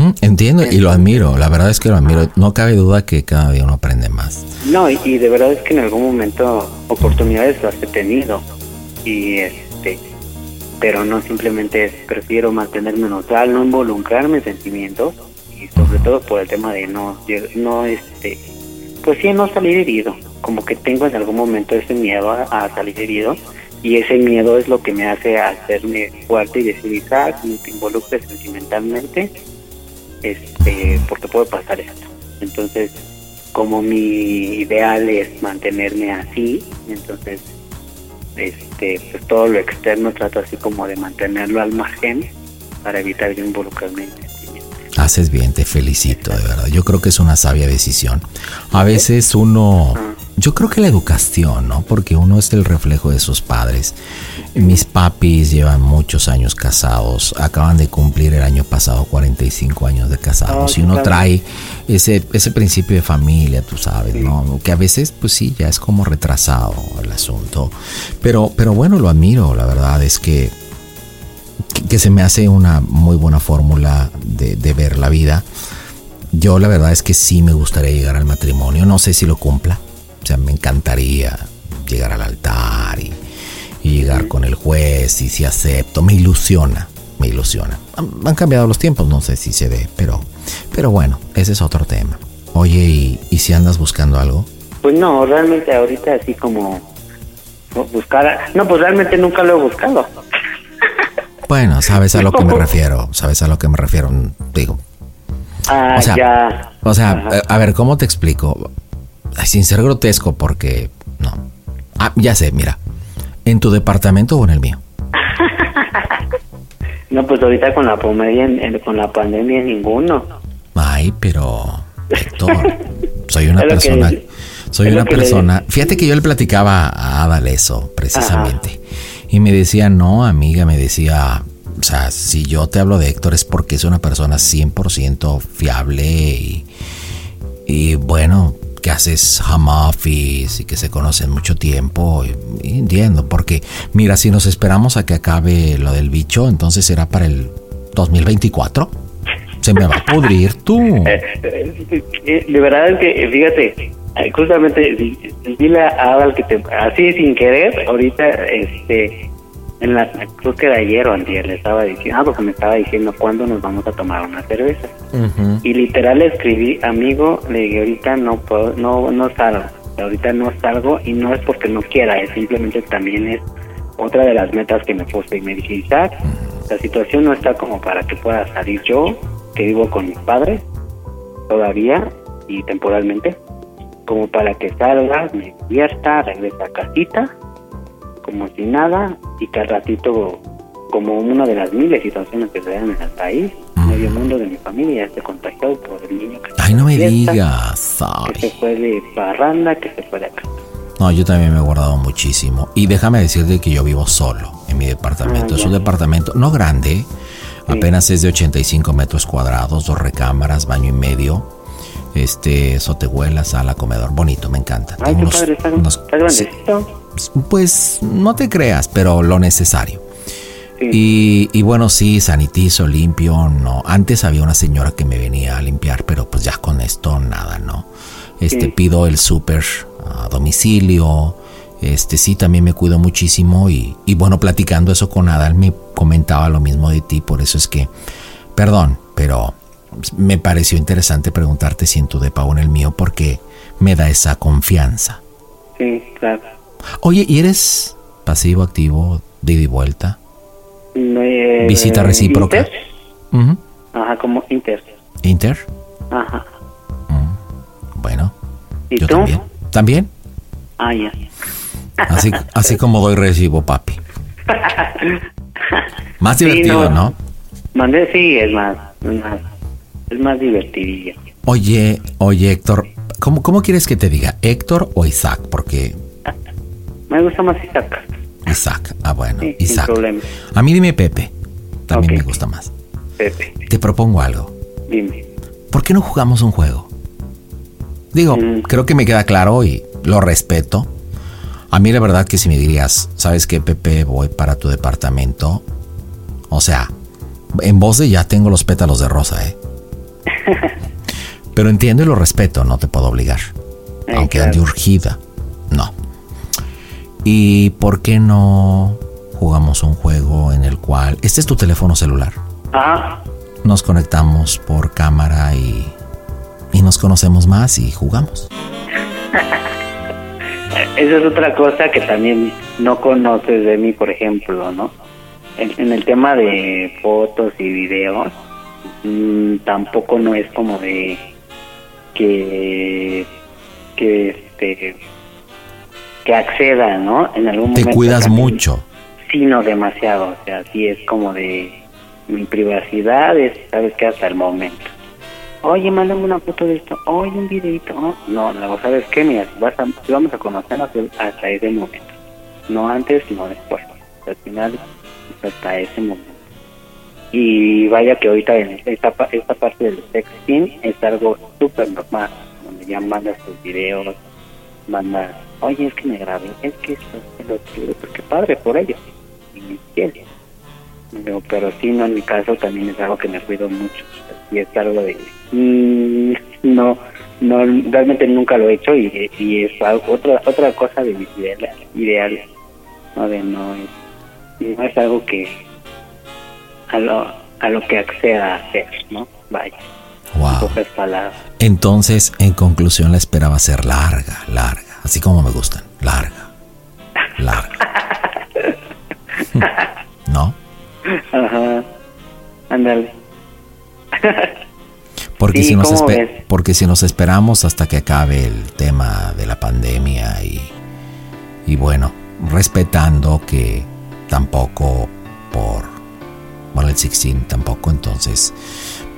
Mm, Entiendo y lo admiro, la verdad es que lo admiro. No cabe duda que cada día uno aprende más. No, y, y de verdad es que en algún momento oportunidades las he tenido y este pero no simplemente es, prefiero mantenerme neutral, no involucrarme en sentimientos y sobre todo por el tema de no no este pues sí no salir herido, como que tengo en algún momento ese miedo a, a salir herido y ese miedo es lo que me hace hacerme fuerte y decir, Isaac, no te involucres sentimentalmente este porque puede pasar esto. Entonces, como mi ideal es mantenerme así, entonces este pues todo lo externo trato así como de mantenerlo al margen para evitar yo involucrarme en Haces bien, te felicito, de verdad. Yo creo que es una sabia decisión. A veces uno, yo creo que la educación, ¿no? Porque uno es el reflejo de sus padres. Mis papis llevan muchos años casados, acaban de cumplir el año pasado 45 años de casados. Oh, y uno trae ese, ese principio de familia, tú sabes, ¿no? Que a veces, pues sí, ya es como retrasado el asunto. Pero, pero bueno, lo admiro, la verdad es que que, que se me hace una muy buena fórmula de, de ver la vida. Yo la verdad es que sí me gustaría llegar al matrimonio. No sé si lo cumpla. O sea, me encantaría llegar al altar y, y llegar con el juez y si acepto. Me ilusiona, me ilusiona. Han, han cambiado los tiempos, no sé si se dé, pero, pero bueno, ese es otro tema. Oye, ¿y, y si andas buscando algo? Pues no, realmente ahorita así como buscar, no, pues realmente nunca lo he buscado. Bueno, sabes a lo que me refiero, sabes a lo que me refiero. Digo, Ah, O sea, ya. O sea, Ajá. a ver, ¿cómo te explico? Sin ser grotesco, porque no. Ah, ya sé, mira. ¿En tu departamento o en el mío? No, pues ahorita con la comedia, en- con la pandemia ninguno. Ay, pero Héctor, soy una que- persona, soy una persona. Fíjate que yo le platicaba a Adal eso, precisamente, y me decía, no, amiga, me decía, o sea, si yo te hablo de Héctor es porque es una persona 100% fiable y, y bueno, que haces home office y que se conocen mucho tiempo. Y, entiendo, porque mira, si nos esperamos a que acabe lo del bicho, entonces será para el 2024. Se me va a pudrir tú. Eh, eh, eh, de verdad es que, fíjate, justamente di- a Adal que te, así sin querer, ahorita, este, en la, creo que era ayer o antier le estaba diciendo, ah, porque me estaba diciendo cuándo nos vamos a tomar una cerveza. Y literal le escribí, amigo, le dije, ahorita no puedo, no, no salgo, ahorita no salgo y no es porque no quiera, es simplemente también es otra de las metas que me puse y me dije, Isaac, la situación no está como para que pueda salir yo, que vivo con mis padres, todavía y temporalmente, como para que salga, me divierta, regrese a casita, como si nada, y que al ratito, como una de las miles situaciones que se dan en el país, medio mundo de mi familia ya esté contagiado por el niño que, Ay, no me fiesta, digas. que se fue de parranda, que se fue de acá. No, yo también me he guardado muchísimo. Y déjame decirte que yo vivo solo en mi departamento. Ah, es un departamento no grande, apenas es de 85 metros cuadrados, dos recámaras, baño y medio. Este, sotehuela, sala, comedor. Bonito, me encanta. Ay, Tengo qué padre, está, unos- está grandecito. Pues no te creas, pero lo necesario. Y, y bueno, sí, sanitizo, limpio, no. Antes había una señora que me venía a limpiar, pero pues ya con esto nada, ¿no? Este, Sí. pido el súper a domicilio. Este, sí, también me cuido muchísimo y, y bueno, platicando eso con Adal me comentaba lo mismo de ti, por eso es que, perdón, pero me pareció interesante preguntarte si en tu depa o en el mío porque me da esa confianza. Sí, claro. Oye, ¿y eres pasivo, activo, de ida y vuelta? Eh, Visita recíproca. Inter. Ujú. Ajá, como Inter. Inter. Ajá. Bueno, ¿Y yo tú? también. ¿También? Ah, ya. Así, así como doy recibo, papi. Más Sí, divertido, no. ¿no? Mandé, sí, es más, es más, es más divertidillo. Oye, oye, Héctor, ¿cómo, ¿cómo quieres que te diga? ¿Héctor o Isaac? Porque Me gusta más Isaac. Isaac, ah, bueno, Sí, sin Isaac. problema. A mí dime Pepe, también me gusta más. Pepe, Te propongo algo. dime. ¿por qué no jugamos un juego? Digo, creo que me queda claro y lo respeto. A mí la verdad que si me dirías, ¿sabes qué, Pepe? Voy para tu departamento. O sea, en voz de ya tengo los pétalos de rosa, ¿eh? Pero entiendo y lo respeto, no te puedo obligar. Aunque ande urgida, no. ¿Y por qué no jugamos un juego en el cual... Este es tu teléfono celular. Ah, Nos conectamos por cámara y, y nos conocemos más y jugamos. esa es otra cosa que también no conoces de mí, por ejemplo, ¿no? En, en el tema de fotos y videos, mm, tampoco no es como de que que este que acceda, ¿no? En algún Te momento cuidas también. mucho. Sí, no demasiado, o sea, sí es como de mi privacidad, es, sabes que hasta el momento. Oye, mándame una foto de esto, oye, un videito. Oh, No, no, ¿sabes qué? Mira, si, vas a, si vamos a conocernos hasta ese momento. No antes, sino después. Al final, hasta ese momento. Y vaya que ahorita en esta, esta parte del sexting es algo súper normal, donde ya mandas tus videos, mandas, oye, es que me grabé, es que esto, es lo otro, qué padre por ellos. Y quieres. Pero, pero sí, no, en mi caso también es algo que me cuido mucho. Y es algo de... mm, no, no, realmente nunca lo he hecho y, y es algo- otra otra cosa de mis ideales. ideales no, de no, es, no es algo que... A lo, a lo que acceda a hacer, ¿no? Vaya. Wow. En pocas palabras. Entonces, en conclusión, la esperaba ser larga, larga. Así como me gustan. Larga. Larga. ¿No? Ajá. Ándale. Porque, Sí, si nos porque si nos esperamos hasta que acabe el tema de la pandemia y, y bueno, respetando que tampoco por, bueno, el 16 tampoco, entonces,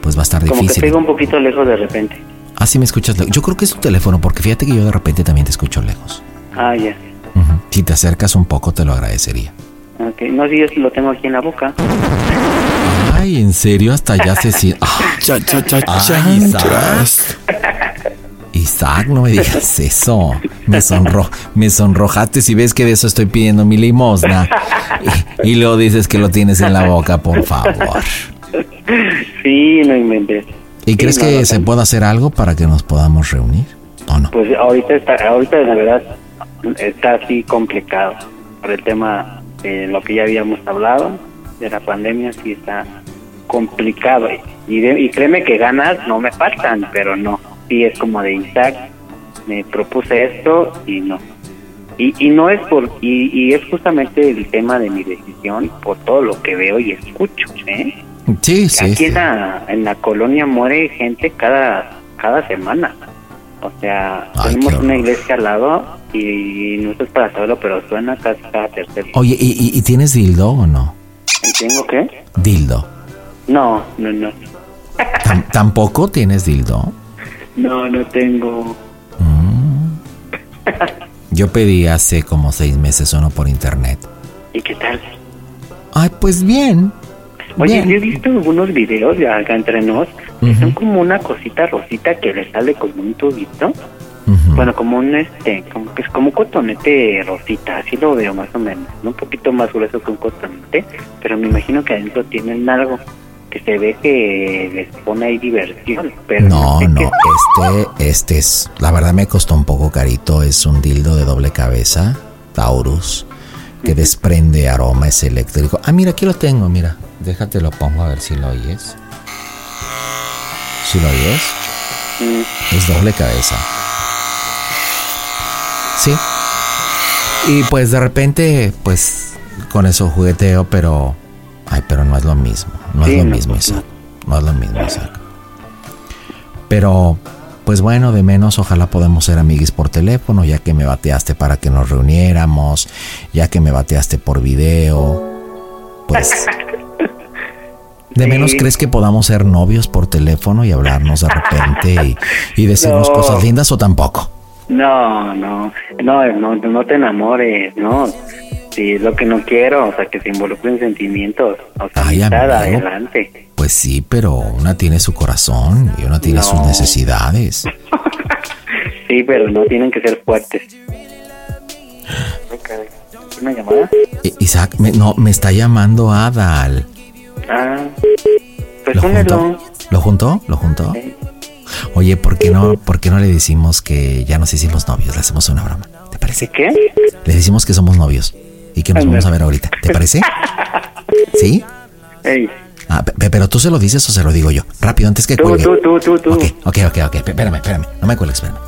pues va a estar Como que difícil. pega un poquito lejos de repente. Ah, sí me escuchas lejos. Yo creo que es tu teléfono, porque fíjate que yo de repente también te escucho lejos. Ah, ya. Ujú. Si te acercas un poco, te lo agradecería. Ok. No, si yo lo tengo aquí en la boca. Ay, ¿en serio? Hasta ya se siente... Ay, Isaac. Isaac, no me digas eso. Me, sonro me sonrojaste si ves que de eso estoy pidiendo mi limosna. Y, y luego dices que lo tienes en la boca, por favor. Sí, no inventes. ¿Y crees no, que no, se no. pueda hacer algo para que nos podamos reunir? Pues ahorita está, ahorita la verdad está así complicado por el tema de lo que ya habíamos hablado de la pandemia, sí está complicado y, de- y créeme que ganas no me faltan, pero no, sí es como de Isaac, me propuse esto y no. Y, y no es por, y, y es justamente el tema de mi decisión por todo lo que veo y escucho, ¿eh? Sí, sí. Aquí sí. en la, en la colonia muere gente cada, cada semana. O sea, Ay, tenemos una iglesia al lado y no es para saberlo, pero suena casi cada tercer día. Oye, ¿y, y- y tienes dildo o no? ¿Y tengo qué? Dildo. No, no, no. ¿Tam- ¿Tampoco tienes dildo? No, no tengo. Yo pedí hace como seis meses uno por internet. ¿Y qué tal? Ay, pues bien. Oye, yo he visto algunos videos de acá entre nos, que son como una cosita rosita que le sale como un tubito. Bueno, como un este, como que es como un cotonete rosita, así lo veo más o menos, ¿no? un poquito más grueso que un cotonete, pero me imagino que adentro tienen algo que se ve que les pone ahí diversión, pero No, no, este, este es, la verdad me costó un poco carito, es un dildo de doble cabeza, Taurus, que desprende aroma, es eléctrico. Ah, mira, aquí lo tengo, mira, déjate lo pongo a ver si lo oyes. ¿Si lo oyes? Mm, Es doble cabeza. Sí. Y pues de repente, pues con eso jugueteo, pero... Ay, pero no es lo mismo. No Sí, es lo no, mismo, pues, Isaac. No es lo mismo, Isaac. Pero, pues bueno, de menos ojalá podamos ser amiguis por teléfono, ya que me bateaste para que nos reuniéramos, ya que me bateaste por video. Pues... De menos Sí. crees que podamos ser novios por teléfono y hablarnos de repente y, y decirnos No. cosas lindas o tampoco. No, no, no, no, no te enamores, no. Sí, es lo que no quiero, o sea, que se involucren sentimientos. O sea, Ay, amistad, amigo. adelante. Pues sí, pero una tiene su corazón y una tiene No. sus necesidades. Sí, pero no tienen que ser fuertes. ¿Una llamada? I- Isaac, me, no, me está llamando Adal. Ah, pues ¿Lo juntó? ¿Lo juntó? ¿Lo juntó? Oye, ¿por qué no, por qué no le decimos que ya nos hicimos novios? Le hacemos una broma. ¿Te parece? ¿Qué? Le decimos que somos novios y que nos vamos a ver ahorita. ¿Te parece? ¿Sí? Ey, Ah, pe- pe- pero tú se lo dices o se lo digo yo. Rápido, antes que tú, cuelgue. tú, tú, tú, tú. Ok, ok, ok, Espérame, espérame. No me cuelgues, espérame.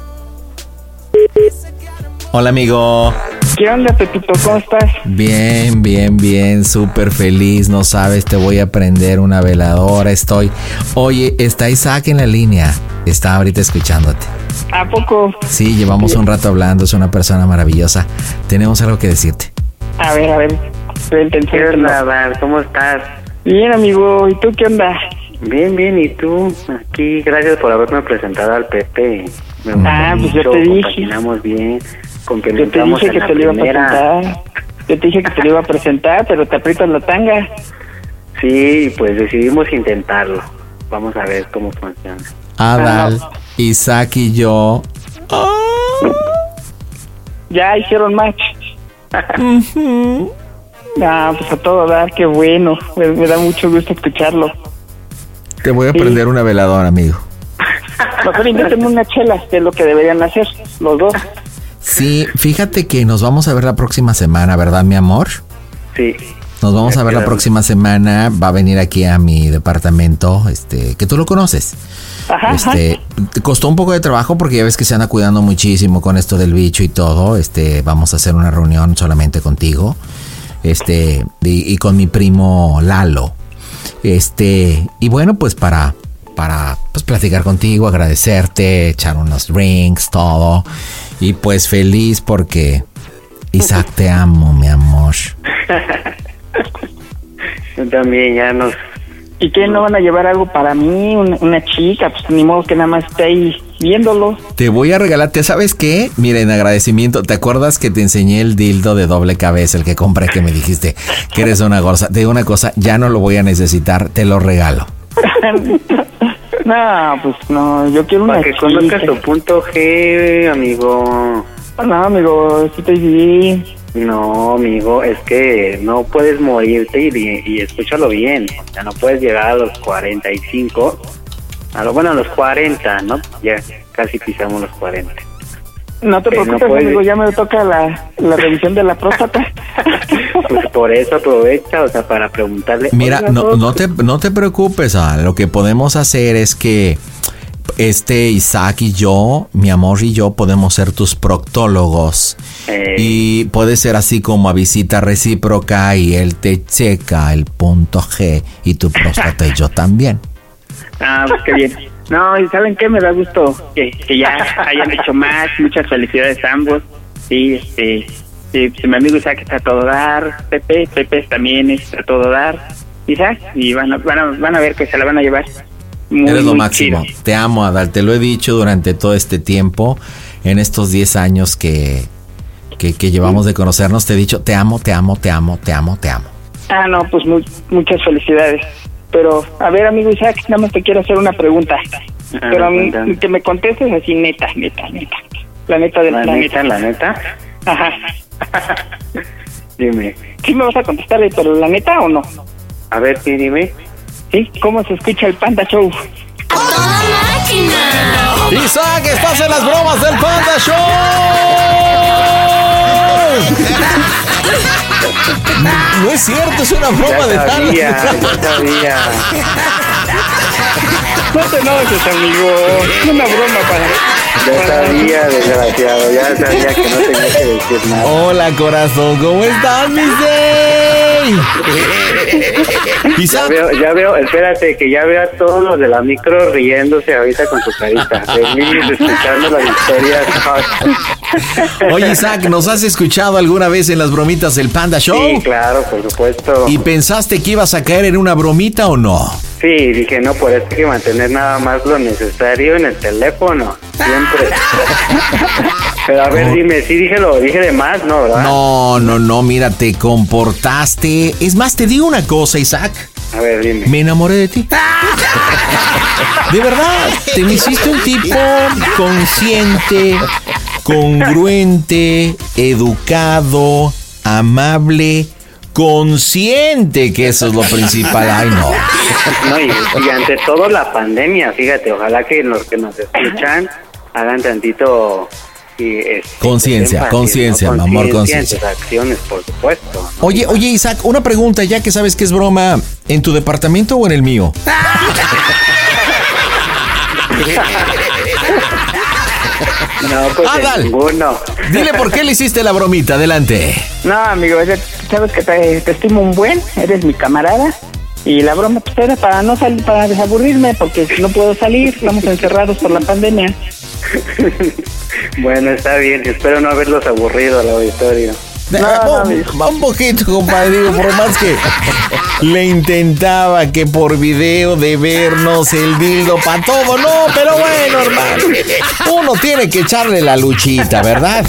Hola, amigo. ¿Qué onda, Pepito? ¿Cómo estás? Bien, bien, bien, súper feliz, no sabes, te voy a prender una veladora, estoy... Oye, está Isaac en la línea, está ahorita escuchándote. ¿A poco? Sí, llevamos un rato hablando, es una persona maravillosa, tenemos algo que decirte. A ver, a ver. ¿Qué onda? ¿Cómo estás? Bien, amigo. ¿Y tú qué onda? Bien, bien, ¿y tú? Aquí, gracias por haberme presentado al Pepe. Me Ah, pues yo te dije. compaginamos Yo te dije en que la te lo iba a presentar. Yo te dije que te lo iba a presentar, pero te aprietas la tanga. Sí, pues decidimos intentarlo. Vamos a ver cómo funciona. Adal, Isaac y yo... Ya hicieron match. Ah, pues a todo dar, qué bueno. Me, me da mucho gusto escucharlo. Te voy a prender una veladora, amigo. Mejor invéntame una chela, que es lo que deberían hacer los dos. Sí, fíjate que nos vamos a ver la próxima semana, ¿verdad, mi amor? Sí. Nos vamos a ver la próxima semana. Va a venir aquí a mi departamento, este, que tú lo conoces. Ajá, Este, te costó un poco de trabajo porque ya ves que se anda cuidando muchísimo con esto del bicho y todo. Este, vamos a hacer una reunión solamente contigo. Este, y, y con mi primo Lalo. Este, y bueno, pues para, para pues platicar contigo, agradecerte, echar unos drinks, todo. Y pues feliz porque Isaac te amo, mi amor. Yo también ya nos... ¿Y qué no van a llevar algo para mí? Una, una chica, pues ni modo que nada más esté ahí viéndolo. Te voy a regalar, ¿te sabes qué? Mira, en agradecimiento, ¿te acuerdas que te enseñé el dildo de doble cabeza, el que compré que me dijiste que eres una gorza? Te digo una cosa, ya no lo voy a necesitar, te lo regalo. no, pues no, yo quiero una Para que conozcas tu punto G, amigo. No, amigo, sí estoy bien. No, amigo, es que no puedes morirte y, y escúchalo bien. O sea, no puedes llegar a los 45, a lo bueno, a los 40, ¿no? Ya casi pisamos los 40. No te no preocupes, puedes. amigo, ya me toca la, la revisión de la próstata. Pues por eso aprovecha, o sea, para preguntarle. Mira, "Oiga, no, no, te, no te preocupes, ah, lo que podemos hacer es que este Isaac y yo, mi amor y yo, podemos ser tus proctólogos. Eh. Y puede ser así como a visita recíproca y él te checa el punto G y tu próstata y yo también. Ah, pues qué bien. No, y ¿saben qué? Me da gusto que, que ya hayan hecho más. Muchas felicidades a ambos. Sí, este, sí, pues, mi amigo Isaac está a todo dar. Pepe, Pepe también está a todo dar. Isaac, y van a, van a, van a ver que se la van a llevar. Muy, Eres lo muy máximo. chido. Te amo, Adal. Te lo he dicho durante todo este tiempo, en estos 10 años que, que, que llevamos de conocernos. Te he dicho, te amo, te amo, te amo, te amo, te amo. Ah, no, pues mu- muchas felicidades. Pero, a ver, amigo Isaac, nada más te quiero hacer una pregunta. Ah, Pero mm, cuéntame. que me contestes así, neta, neta, neta. La neta de La la, neta, la neta. Ajá. Dime. ¿Sí me vas a contestar, pero la neta o no? A ver, sí, dime. ¿Sí? ¿Cómo se escucha el Panda Show? Isaac, estás en las bromas del Panda Show. No es cierto, es una broma Ya de sabía, tal. ya sabía. No te enojes, amigo. Es una broma para... Ya sabía, desgraciado. Ya sabía que no tenía que decir nada. Hola, corazón, ¿cómo estás, mi Ya veo, ya veo, espérate, que ya veo a todos los de la micro riéndose ahorita con su carita. Feliz escuchando las historias. Oye, Isaac, ¿nos has escuchado alguna vez en las bromitas del Panda Show? Sí, claro, por supuesto. ¿Y pensaste que ibas a caer en una bromita o no? Sí, dije, no, por eso hay que mantener nada más lo necesario en el teléfono. Siempre. Pero a ver, dime, sí dije lo dije de más, ¿no, verdad? No, no, no, mira, te comportaste. Es más, te digo una cosa, Isaac. A ver, dime. Me enamoré de ti. De verdad, te me hiciste un tipo consciente, congruente, educado, amable, consciente, que eso es lo principal. Ay, no. No, y, y ante todo la pandemia, fíjate, ojalá que los que nos escuchan hagan tantito este, Conciencia, conciencia, ¿no? mi amor, en conciencia. acciones, por supuesto. Oye, oye, Isaac, una pregunta, ya que sabes que es broma, ¿en tu departamento o en el mío? No, pues Adal. ninguno. Dile por qué le hiciste la bromita, adelante. No, amigo, es- sabes que te, te estimo un buen, eres mi camarada. Y la broma pues era para no salir, para desaburrirme, porque no puedo salir, estamos encerrados por la pandemia. Bueno, está bien, espero no haberlos aburrido al auditorio. un, un poquito, compadre, digo, por más que le intentaba que por video de vernos el dildo para todo, no, pero bueno, hermano, uno tiene que echarle la luchita, ¿verdad?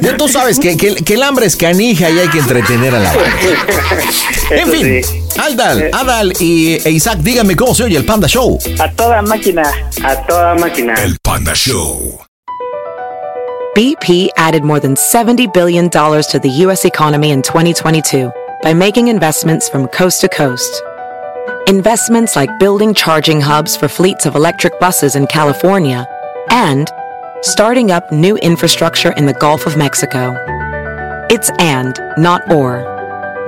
Ya tú sabes que, que- que el hambre es canija y hay que entretener a la banda. En fin, sí. Adal, eh. Adal y e Isaac, díganme cómo se oye el Panda Show. A toda máquina. A toda máquina. El Panda Show. BP added more than $70 billion to the U.S. economy in 2022 by making investments from coast to coast. Investments like building charging hubs for fleets of electric buses in California and starting up new infrastructure in the Gulf of Mexico. It's and, not or.